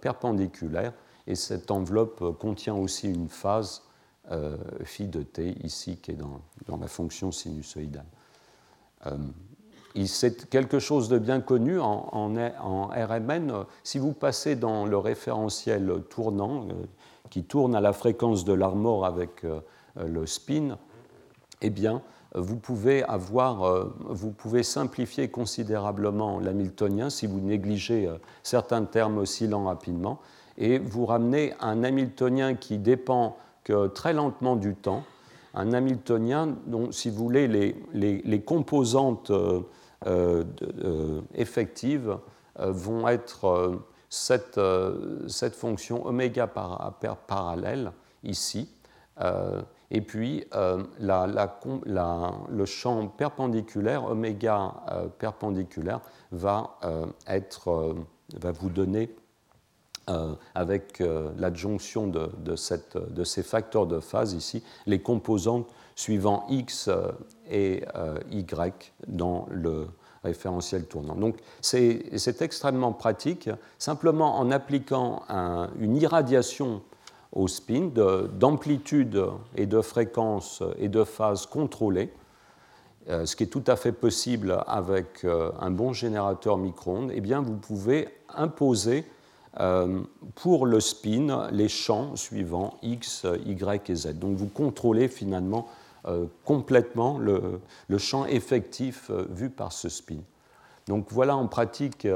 perpendiculaire. Et cette enveloppe contient aussi une phase phi de t ici qui est dans, dans la fonction sinusoïdale. C'est quelque chose de bien connu en, RMN. Si vous passez dans le référentiel tournant, qui tourne à la fréquence de l'armor avec euh, le spin, eh bien, vous pouvez, avoir, euh, vous pouvez simplifier considérablement l'hamiltonien si vous négligez euh, certains termes oscillant rapidement et vous ramenez un hamiltonien qui dépend très lentement du temps, un hamiltonien dont, si vous voulez, les, composantes effectives vont être cette, euh, fonction oméga par, parallèle ici. Euh, et puis euh, le champ perpendiculaire, oméga perpendiculaire, va, être, va vous donner avec l'adjonction de, ces facteurs de phase ici, les composantes suivant x et y dans le référentiel tournant. Donc c'est extrêmement pratique, simplement en appliquant une irradiation au spin d'amplitude et de fréquence et de phase contrôlée, euh, ce qui est tout à fait possible avec euh, un bon générateur micro-ondes, eh vous pouvez imposer euh, pour le spin les champs suivants x, y et z. Donc vous contrôlez finalement complètement le, champ effectif vu par ce spin. Donc voilà en pratique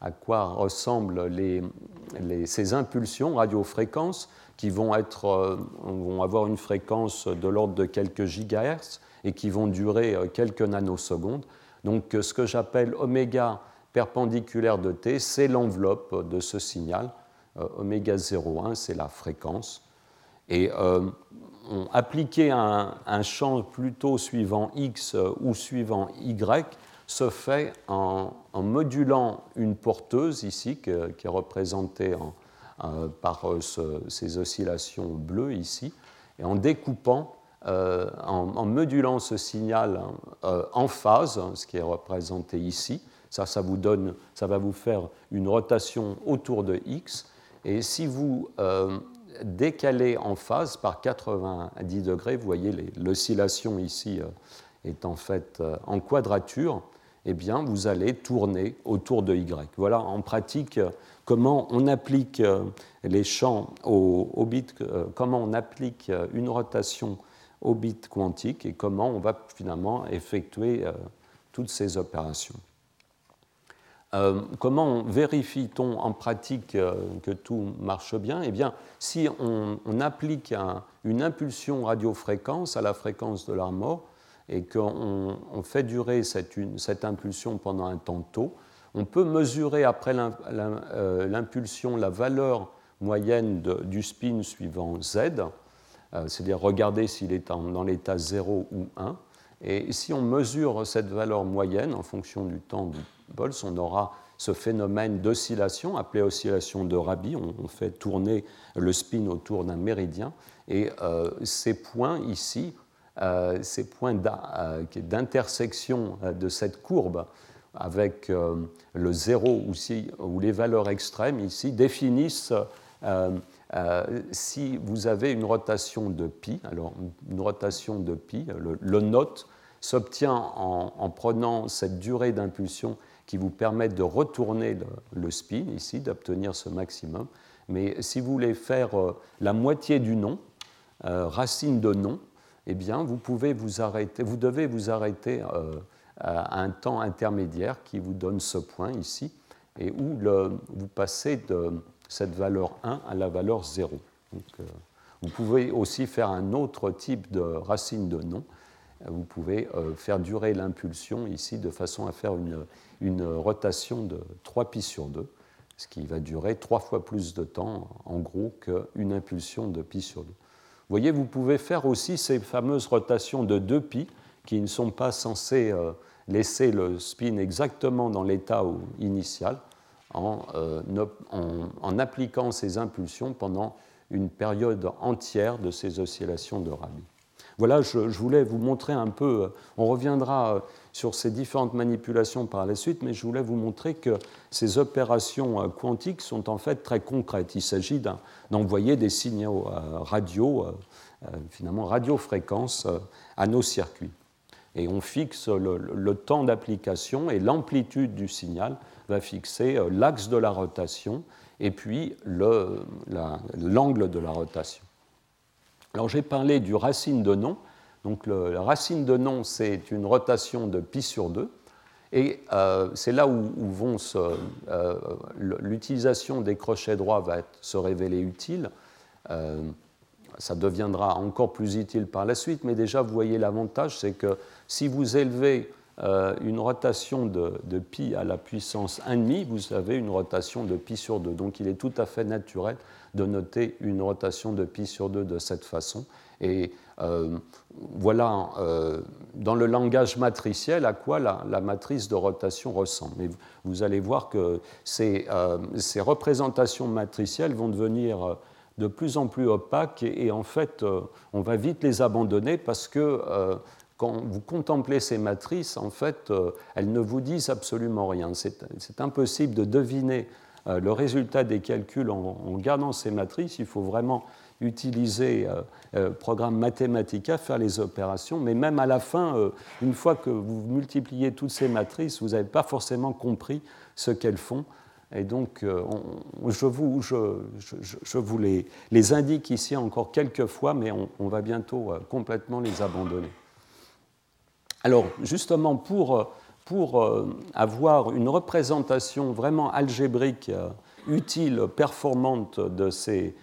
à quoi ressemblent ces impulsions radiofréquences qui vont, euh, vont avoir une fréquence de l'ordre de quelques gigahertz et qui vont durer euh, quelques nanosecondes. Donc euh, ce que j'appelle oméga perpendiculaire de t, c'est l'enveloppe de ce signal. oméga 0,1, c'est la fréquence. Et on, appliquer un, champ plutôt suivant x ou suivant y se fait en, modulant une porteuse ici, qui est représentée en, euh, par euh, ces oscillations bleues ici, et en découpant, euh, en, modulant ce signal en phase, ce qui est représenté ici, ça, ça, vous donne, ça va vous faire une rotation autour de x, et si vous décalez en phase par 90 degrés, vous voyez l'oscillation ici est en fait en quadrature, eh bien, vous allez tourner autour de Y. Voilà en pratique comment on applique euh, les champs au, bit, euh, comment on applique euh, une rotation au bit quantique et comment on va finalement effectuer toutes ces opérations. Comment vérifie-t-on en pratique que tout marche bien? Eh bien, si on, applique une impulsion radiofréquence à la fréquence de la mort, et qu'on fait durer cette, impulsion pendant un temps tôt, on peut mesurer après euh, l'impulsion la valeur moyenne du spin suivant z, euh, c'est-à-dire regarder s'il est dans l'état 0 ou 1. Et si on mesure cette valeur moyenne en fonction du temps du on aura ce phénomène d'oscillation appelé oscillation de Rabi. On, fait tourner le spin autour d'un méridien. Et euh, ces points ici euh, ces points euh, d'intersection de cette courbe avec le zéro ou les valeurs extrêmes ici définissent si vous avez une rotation de pi. Alors une rotation de pi, le, note s'obtient en, prenant cette durée d'impulsion qui vous permet de retourner le, spin ici, d'obtenir ce maximum. Mais si vous voulez faire la moitié du nom, racine de nom, eh bien, vous, pouvez vous, arrêter, vous devez vous arrêter euh, à un temps intermédiaire qui vous donne ce point ici, et où vous passez de cette valeur 1 à la valeur 0. Euh, vous pouvez aussi faire un autre type de racine de nom. Vous pouvez euh, faire durer l'impulsion ici de façon à faire une, rotation de 3 pi sur 2, ce qui va durer trois fois plus de temps, en gros, qu'une impulsion de pi sur 2. Vous voyez, vous pouvez faire aussi ces fameuses rotations de 2 pi qui ne sont pas censées euh, laisser le spin exactement dans l'état initial euh, en, appliquant ces impulsions pendant une période entière de ces oscillations de Rabi. Voilà, je, voulais vous montrer un peu, euh, on reviendra sur ces différentes manipulations par la suite, mais je voulais vous montrer que ces opérations quantiques sont en fait très concrètes. Il s'agit d'envoyer des signaux radio, finalement radiofréquences à nos circuits. Et on fixe le, temps d'application et l'amplitude du signal va fixer l'axe de la rotation et puis l'angle de la rotation. Alors j'ai parlé du racine de nom. Donc la racine de nom, c'est une rotation de pi sur 2. Et euh, c'est là où, euh, l'utilisation des crochets droits va se révéler utile. Euh, ça deviendra encore plus utile par la suite, mais déjà vous voyez l'avantage, c'est que si vous élevez une rotation de, de, pi à la puissance 1,5, vous avez une rotation de pi sur 2. Donc il est tout à fait naturel de noter une rotation de pi sur 2 de cette façon. Et voilà dans le langage matriciel à quoi la, matrice de rotation ressemble. Mais vous allez voir que ces, représentations matricielles vont devenir de plus en plus opaques et, en fait, euh, on va vite les abandonner parce que euh, quand vous contemplez ces matrices, en fait, euh, elles ne vous disent absolument rien. C'est impossible de deviner le résultat des calculs en, gardant ces matrices. Il faut vraiment utiliser le programme Mathematica, faire les opérations, mais même à la fin, une fois que vous multipliez toutes ces matrices, vous n'avez pas forcément compris ce qu'elles font. Et donc, euh, je, vous, les, indique ici encore quelques fois, mais on, va bientôt euh, complètement les abandonner. Alors, justement, pour, pour euh, avoir une représentation vraiment algébrique, utile, performante de ces,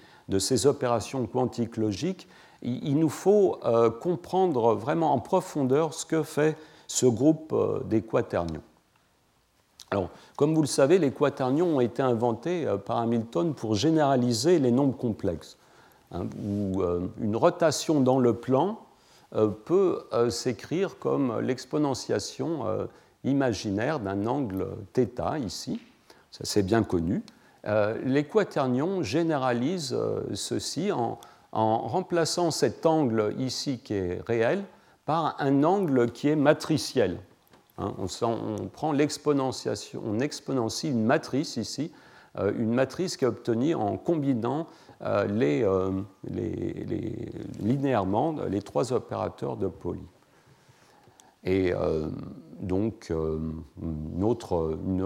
opérations quantiques logiques, il, nous faut comprendre vraiment en profondeur ce que fait ce groupe des quaternions. Alors, comme vous le savez, les quaternions ont été inventés euh, par Hamilton pour généraliser les nombres complexes, hein, euh, une rotation dans le plan euh, peut s'écrire comme l'exponentiation imaginaire d'un angle θ ici, ça c'est bien connu. Les quaternions généralisent ceci en, remplaçant cet angle ici qui est réel par un angle qui est matriciel. Hein, on, prend l'exponentiation, on exponentie une matrice ici, euh, une matrice qui est obtenue en combinant euh, euh, linéairement les trois opérateurs de Pauli. Et donc, une,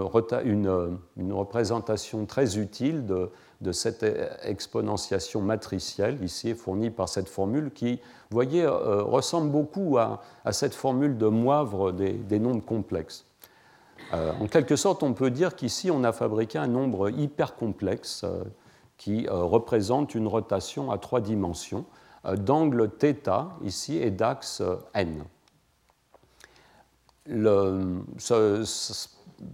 représentation très utile de, cette exponentiation matricielle ici fournie par cette formule qui, vous voyez, euh, ressemble beaucoup à, cette formule de Moivre des, nombres complexes. Euh, en quelque sorte, on peut dire qu'ici, on a fabriqué un nombre hyper complexe euh, qui représente une rotation à trois dimensions d'angle θ ici et d'axe n. Le,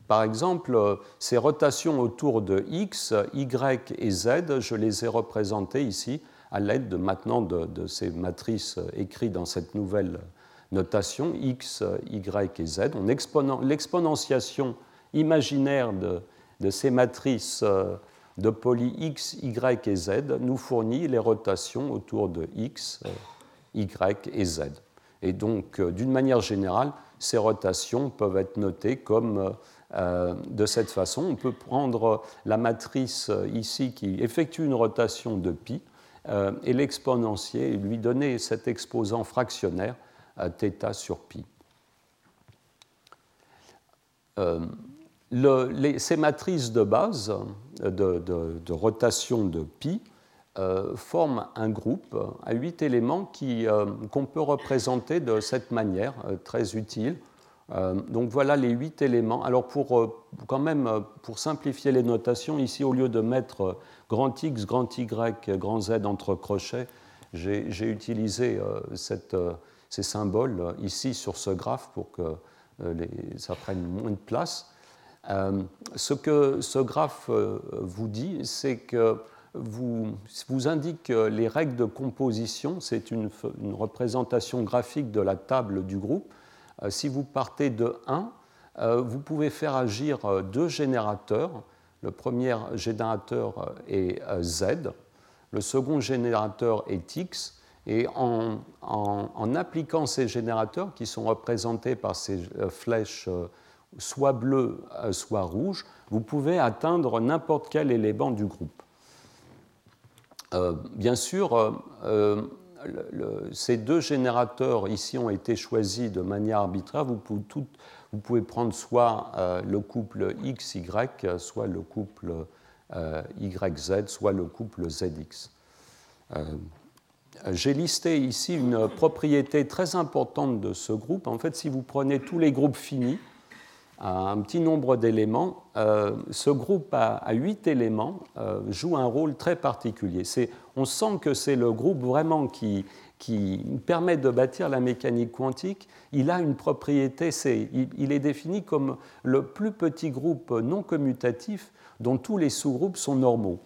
par exemple, ces rotations autour de x, y et z, je les ai représentées ici à l'aide de, maintenant de, ces matrices écrites dans cette nouvelle notation, x, y et z. L'exponentiation imaginaire de, ces matrices de poly x, y et z nous fournit les rotations autour de x, y et z. Et donc, euh, d'une manière générale, ces rotations peuvent être notées comme euh, de cette façon. On peut prendre la matrice euh, ici qui effectue une rotation de pi et l'exponencier et lui donner cet exposant fractionnaire θ sur pi. ces matrices de base de rotation de pi euh, forme un groupe à huit éléments euh, qu'on peut représenter de cette manière, euh, très utile. donc voilà les huit éléments. Alors pour quand même pour simplifier les notations, ici au lieu de mettre grand X, grand Y, grand Z entre crochets, j'ai utilisé ces symboles ici sur ce graphe pour que ça prenne moins de place. Ce que ce graphe vous dit, c'est que vous, vous indique les règles de composition. C'est une, représentation graphique de la table du groupe. Euh, si vous partez de 1, euh, vous pouvez faire agir euh, deux générateurs. Le premier générateur est Z, le second générateur est X. Et en, appliquant ces générateurs, qui sont représentés par ces flèches soit bleues, soit rouges, vous pouvez atteindre n'importe quel élément du groupe. Euh, bien sûr, euh, euh, ces deux générateurs ici ont été choisis de manière arbitraire. Vous pouvez, prendre soit le couple XY, soit le couple YZ, soit le couple ZX. J'ai listé ici une propriété très importante de ce groupe. En fait, si vous prenez tous les groupes finis, un petit nombre d'éléments, euh, ce groupe à, huit éléments euh, joue un rôle très particulier. On sent que c'est le groupe vraiment qui, permet de bâtir la mécanique quantique. Il a une propriété, il, il, est défini comme le plus petit groupe non commutatif dont tous les sous-groupes sont normaux.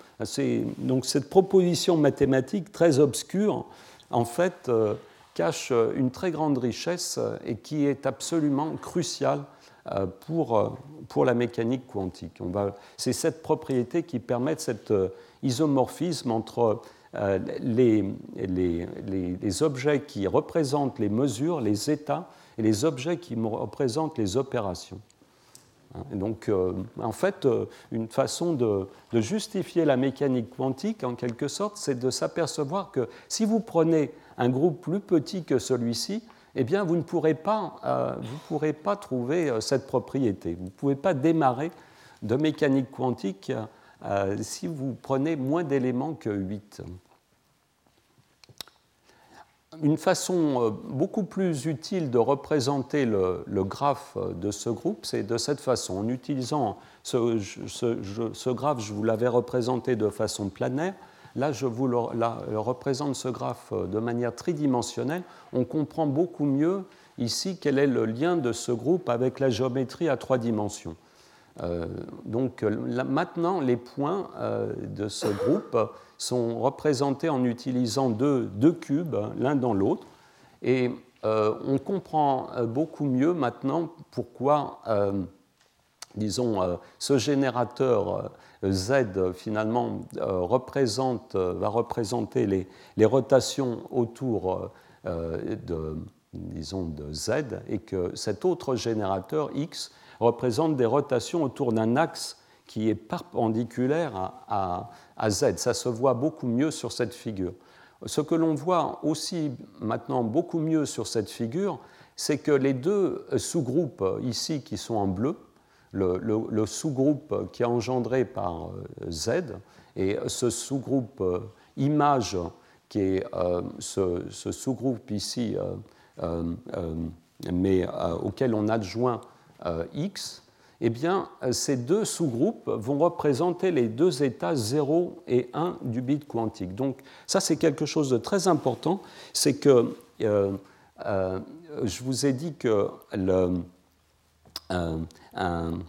Donc cette proposition mathématique très obscure, en fait, euh, cache une très grande richesse et qui est absolument cruciale pour, pour la mécanique quantique. C'est cette propriété qui permet cet isomorphisme entre les, les, les, objets qui représentent les mesures, les états, et les objets qui représentent les opérations. Hein, donc, euh, en fait, euh, une façon de, justifier la mécanique quantique, en quelque sorte, c'est de s'apercevoir que si vous prenez un groupe plus petit que celui-ci, eh bien, vous ne pourrez pas, euh, vous pourrez pas trouver cette propriété. Vous ne pouvez pas démarrer de mécanique quantique si vous prenez moins d'éléments que 8 une façon euh, beaucoup plus utile de représenter le, graphe de ce groupe, c'est de cette façon. En utilisant ce, graphe, je vous l'avais représenté de façon planaire. Là, je vous le, représente ce graphe de manière tridimensionnelle. On comprend beaucoup mieux ici quel est le lien de ce groupe avec la géométrie à trois dimensions. Euh, donc maintenant, les points euh, de ce groupe sont représentés en utilisant deux, cubes, l'un dans l'autre. Et euh, on comprend beaucoup mieux maintenant pourquoi, disons, ce générateur Z finalement représente, va représenter les, les rotations autour de, disons, de Z et que cet autre générateur X représente des rotations autour d'un axe qui est perpendiculaire à, Z. Ça se voit beaucoup mieux sur cette figure. Ce que l'on voit aussi maintenant beaucoup mieux sur cette figure, c'est que les deux sous-groupes ici qui sont en bleu, le, sous-groupe qui est engendré par euh, Z et ce sous-groupe euh, image qui est euh, ce, sous-groupe ici, mais auquel on adjoint X, eh bien, ces deux sous-groupes vont représenter les deux états 0 et 1 du bit quantique. Donc ça, c'est quelque chose de très important. C'est que je vous ai dit que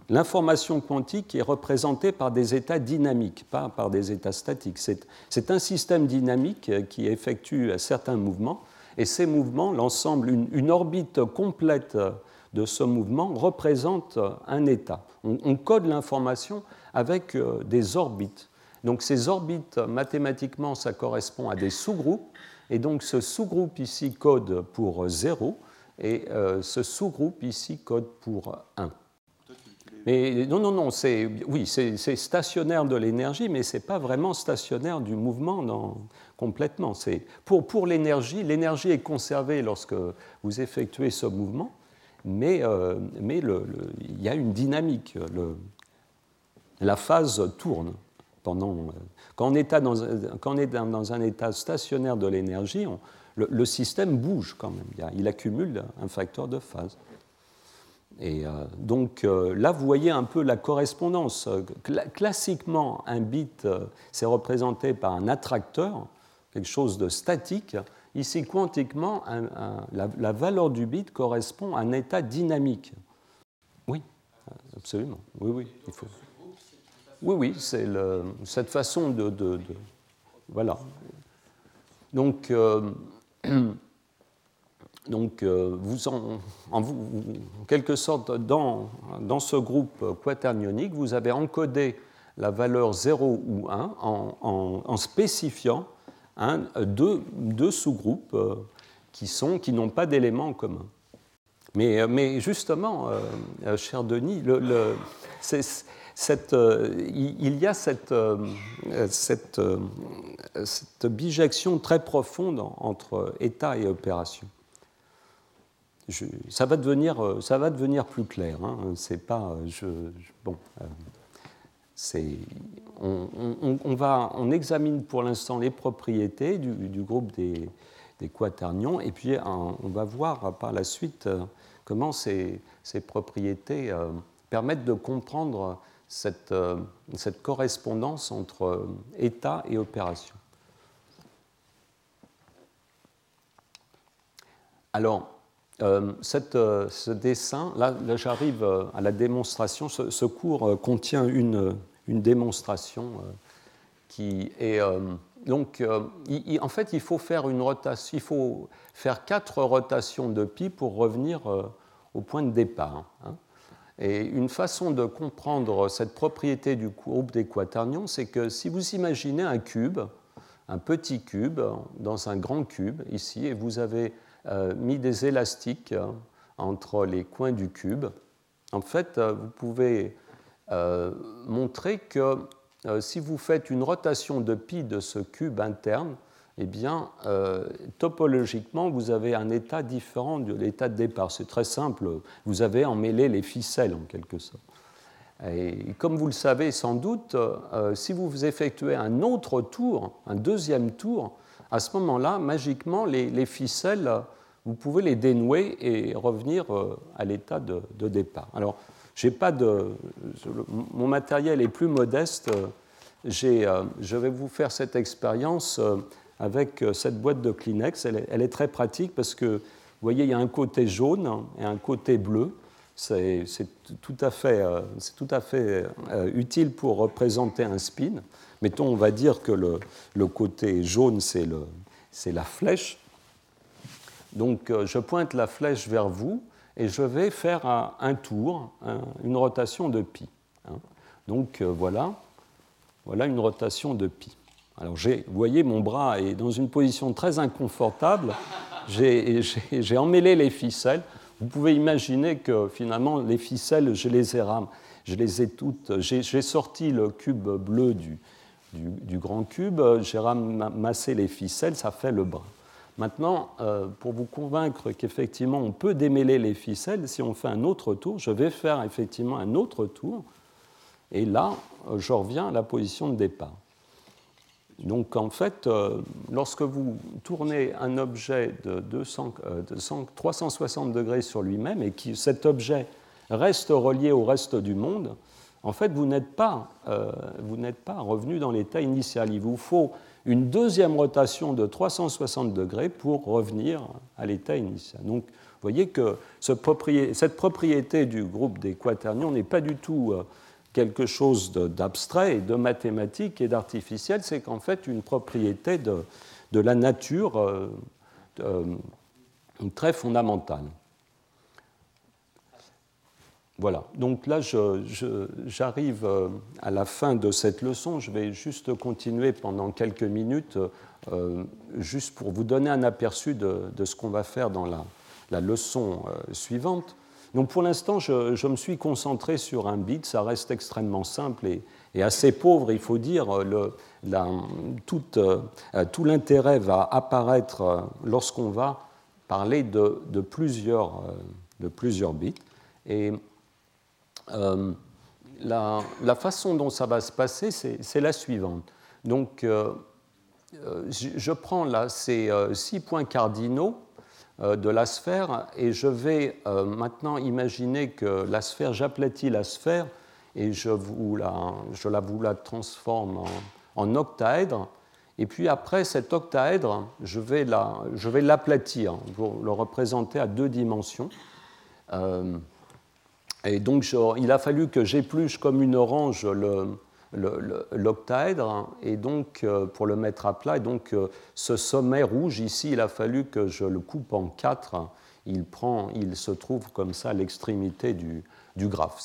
l'information quantique est représentée par des états dynamiques, pas par des états statiques. C'est un système dynamique qui effectue certains mouvements, et ces mouvements, l'ensemble, une, orbite complète de ce mouvement représente un état. On, code l'information avec euh, des orbites. Donc ces orbites, mathématiquement, ça correspond à des sous-groupes. Et donc ce sous-groupe ici code pour 0 et euh, ce sous-groupe ici code pour 1. Mais non, non, non, c'est, oui, c'est, stationnaire de l'énergie, mais ce n'est pas vraiment stationnaire du mouvement complètement. C'est, pour, pour l'énergie, l'énergie est conservée lorsque vous effectuez ce mouvement, mais, euh, mais il y a une dynamique. la phase tourne. Pendant, euh, quand, on est dans, quand, on est dans, un état stationnaire de l'énergie, le, système bouge quand même. Il, accumule un facteur de phase. Et euh, donc là, vous voyez un peu la correspondance. Classiquement, un bit, c'est représenté par un attracteur, quelque chose de statique, Ici, quantiquement, la, valeur du bit correspond à un état dynamique. Oui, absolument. Oui, oui, il faut. Oui, oui, c'est cette façon de, voilà. Donc, euh, donc euh, vous en, en, quelque sorte, dans, dans ce groupe quaternionique, vous avez encodé la valeur 0 ou 1 en, en spécifiant deux, sous-groupes euh, qui n'ont pas d'éléments en commun. Mais, euh, mais justement, cher Denis, le, cette, il y a cette, cette, cette, bijection très profonde entre État et opération. ça, va devenir, plus clair. Hein, c'est pas, bon, on, examine pour l'instant les propriétés du, groupe des, quaternions et puis on va voir par la suite euh, comment ces, propriétés euh, permettent de comprendre cette, euh, cette correspondance entre état et opération. Alors, ce dessin, là, j'arrive à la démonstration, ce cours contient une, démonstration euh, qui est, euh, donc, en fait, il faut faire une rotation, il faut faire quatre rotations de pi pour revenir au point de départ. Hein. Et une façon de comprendre cette propriété du groupe des quaternions, c'est que si vous imaginez un cube, un petit cube dans un grand cube ici, et vous avez euh, mis des élastiques euh, entre les coins du cube, en fait, euh, vous pouvez montrer que si vous faites une rotation de pi de ce cube interne, eh bien, topologiquement, vous avez un état différent de l'état de départ. C'est très simple, vous avez emmêlé les ficelles en quelque sorte. Et comme vous le savez sans doute, euh, si vous effectuez un autre tour, un deuxième tour, à ce moment-là, magiquement, les, ficelles, vous pouvez les dénouer et revenir euh, à l'état de, départ. Alors, pas de, mon matériel est plus modeste. Euh, je vais vous faire cette expérience avec cette boîte de Kleenex. elle est, très pratique parce que, vous voyez, il y a un côté jaune et un côté bleu c'est tout à fait, euh, euh, utile pour représenter un spin. Mettons, on va dire que le, côté jaune, c'est la flèche. Donc, euh, je pointe la flèche vers vous et je vais faire un, tour, une rotation de pi. Hein. Donc, voilà, voilà une rotation de pi. Alors, vous voyez, mon bras est dans une position très inconfortable. J'ai emmêlé les ficelles. Vous pouvez imaginer que finalement, les ficelles, je les ai, je les toutes. J'ai sorti le cube bleu du, grand cube, j'ai ramassé les ficelles, ça fait le bras. Maintenant, euh, pour vous convaincre qu'effectivement on peut démêler les ficelles, si on fait un autre tour, je vais faire effectivement un autre tour, et là, je reviens à la position de départ. Donc en fait, euh, lorsque vous tournez un objet de, 360 euh, degrés sur lui-même et que cet objet reste relié au reste du monde, en fait, vous n'êtes pas, euh, pas revenu dans l'état initial. Il vous faut une deuxième rotation de 360 degrés pour revenir à l'état initial. Donc, vous voyez que cette propriété du groupe des quaternions n'est pas du tout quelque chose d'abstrait et de mathématique et d'artificiel, c'est qu'en fait une propriété de, la nature euh, euh, très fondamentale. Voilà, donc là j'arrive euh, à la fin de cette leçon, je vais juste continuer pendant quelques minutes, juste pour vous donner un aperçu de, ce qu'on va faire dans la leçon suivante. Donc pour l'instant, je, me suis concentré sur un bit, ça reste extrêmement simple et, assez pauvre, il faut dire. Tout, euh, tout l'intérêt va apparaître euh, lorsqu'on va parler de, plusieurs, euh, de plusieurs bits. Et la, façon dont ça va se passer, c'est la suivante. Donc, je, je prends là ces six points cardinaux euh, de la sphère et je vais euh, maintenant imaginer que la sphère, j'aplatis la sphère et je, vous la, je la, vous la transforme en, octaèdre. Et puis après cet octaèdre, je vais l'aplatir pour le représenter à deux dimensions. Euh, et donc il a fallu que j'épluche comme une orange le, l'octaèdre, et donc euh, pour le mettre à plat, et donc euh, ce sommet rouge ici, il a fallu que je le coupe en quatre. Il, prend, il se trouve comme ça à l'extrémité du, du graphe.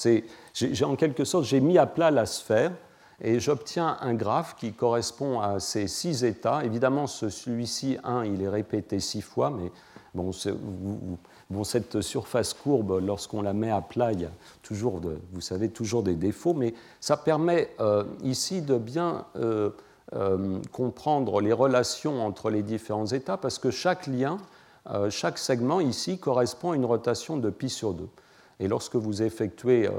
J'ai, en quelque sorte, j'ai mis à plat la sphère et j'obtiens un graphe qui correspond à ces six états. Évidemment, celui-ci, un, il est répété six fois, mais bon, vous, Cette surface courbe, lorsqu'on la met à plat, il y a toujours, vous savez, toujours des défauts, mais ça permet euh, ici de bien euh, euh, comprendre les relations entre les différents états, parce que chaque lien, chaque segment ici correspond à une rotation de pi sur 2. Et lorsque vous effectuez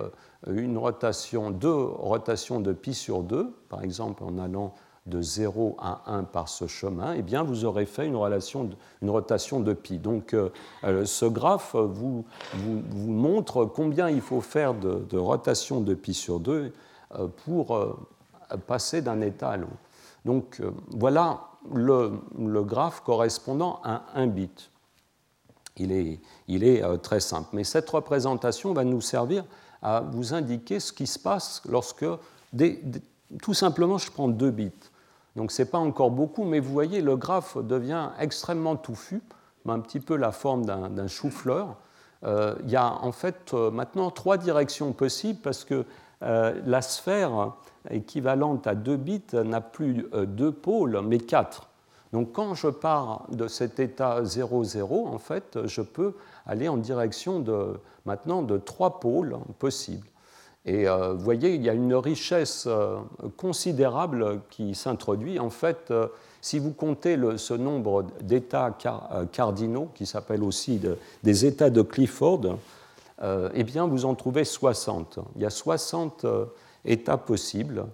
une rotation, deux rotations de pi sur 2, par exemple en allant de 0 à 1 par ce chemin, eh bien, vous aurez fait une, une rotation de pi. Donc, euh, euh, ce graphe vous, montre combien il faut faire de, de rotation de pi sur 2 euh, pour passer d'un état à l'autre. Donc, voilà le, graphe correspondant à 1 bit. Il est, il est très simple. Mais cette représentation va nous servir à vous indiquer ce qui se passe lorsque, tout simplement, je prends deux bits Donc ce n'est pas encore beaucoup, mais vous voyez, le graphe devient extrêmement touffu, un petit peu la forme d'un chou-fleur. Euh, il y a en fait euh, maintenant trois directions possibles parce que euh, la sphère équivalente à 2 bits n'a plus deux pôles, mais quatre. Donc quand je pars de cet état 0, 0, en fait, je peux aller en direction de, maintenant de trois pôles possibles. Et vous voyez, il y a une richesse considérable qui s'introduit. En fait, si vous comptez ce nombre d'états euh, cardinaux, qui s'appellent aussi des états de Clifford, euh, eh bien, vous en trouvez 60. Il y a 60 euh, états possibles.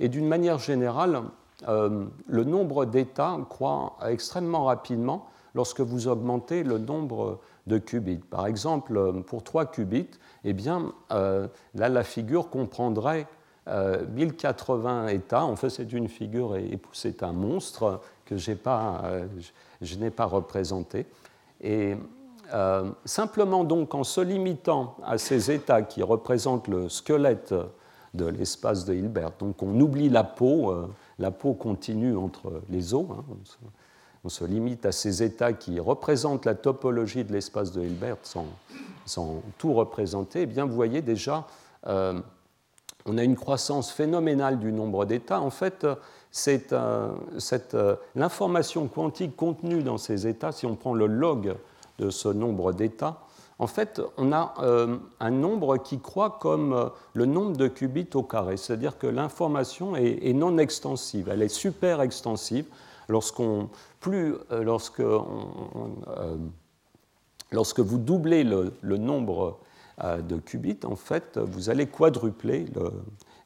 et d'une manière générale, le nombre d'états croît extrêmement rapidement lorsque vous augmentez le nombre de qubits. Par exemple, pour 3 qubits, eh bien, là, la figure comprendrait 1080 euh, États. En fait, c'est une figure et c'est un monstre que euh, je n'ai pas représenté. Et euh, simplement donc en se limitant à ces états qui représentent le squelette de l'espace de Hilbert, donc on oublie la peau, la peau continue entre les os, hein, on, se, limite à ces états qui représentent la topologie de l'espace de Hilbert sans, tout représenter, eh bien vous voyez déjà on a une croissance phénoménale du nombre d'états. En fait, c'est euh, euh, l'information quantique contenue dans ces états, si on prend le log de ce nombre d'états, en fait, on a euh, un nombre qui croît comme le nombre de qubits au carré, c'est-à-dire que l'information est, non extensive, elle est super extensive. Lorsqu'on, plus, lorsque, lorsque, vous doublez le, nombre de qubits, en fait, vous allez quadrupler,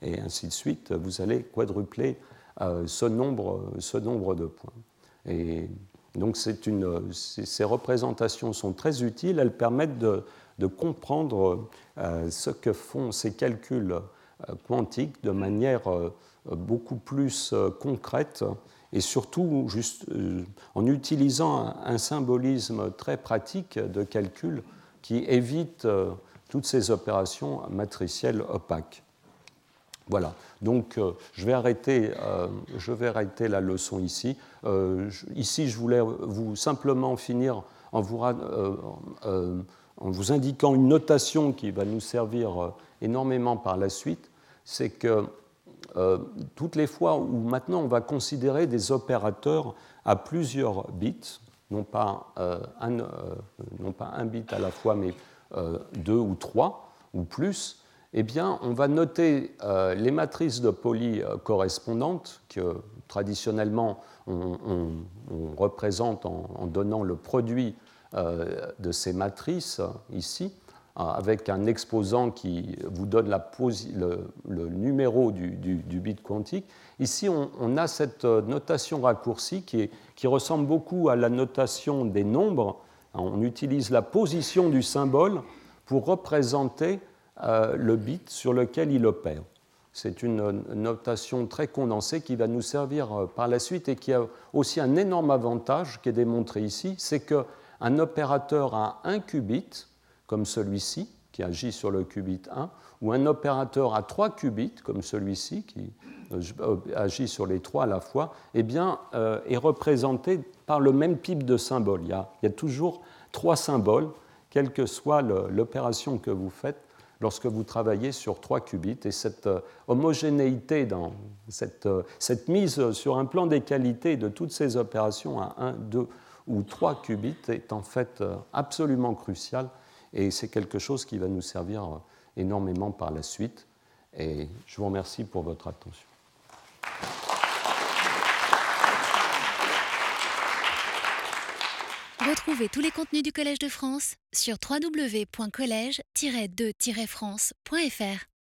et ainsi de suite, vous allez quadrupler euh, ce, nombre, ce nombre de points. Et donc ces représentations sont très utiles, elles permettent de, comprendre euh, ce que font ces calculs euh, quantiques de manière beaucoup plus concrète et surtout juste, en utilisant un, symbolisme très pratique de calcul qui évite toutes ces opérations matricielles opaques. Voilà, donc euh, je, vais arrêter, euh, je vais arrêter la leçon ici. Euh, ici, je voulais vous simplement finir en vous, en vous, indiquant une notation qui va nous servir énormément par la suite. C'est que toutes les fois où maintenant on va considérer des opérateurs à plusieurs bits, non pas, un, non pas un bit à la fois, mais euh, deux ou trois ou plus, eh bien, on va noter euh, les matrices de euh, correspondantes que traditionnellement on, représente en, donnant le produit de ces matrices ici, avec un exposant qui vous donne le, numéro du, bit quantique. Ici, on, a cette notation raccourcie qui, ressemble beaucoup à la notation des nombres, on utilise la position du symbole pour représenter euh, le bit sur lequel il opère. C'est une notation très condensée qui va nous servir euh, par la suite et qui a aussi un énorme avantage qui est démontré ici, c'est qu'un opérateur à 1 qubit, comme celui-ci, qui agit sur le qubit 1, ou un opérateur à 3 qubits, comme celui-ci, qui euh, agit sur les trois à la fois, eh bien, est représenté par le même type de symbole. Il y a, toujours trois symboles, quelle que soit l'opération que vous faites lorsque vous travaillez sur trois qubits. Et cette euh, homogénéité, dans cette, euh, cette mise sur un plan des qualités de toutes ces opérations à 1, 2 ou 3 qubits est en fait euh, absolument cruciale et c'est quelque chose qui va nous servir énormément par la suite. Et je vous remercie pour votre attention. Retrouvez tous les contenus du Collège de France sur www.colège-2-france.fr.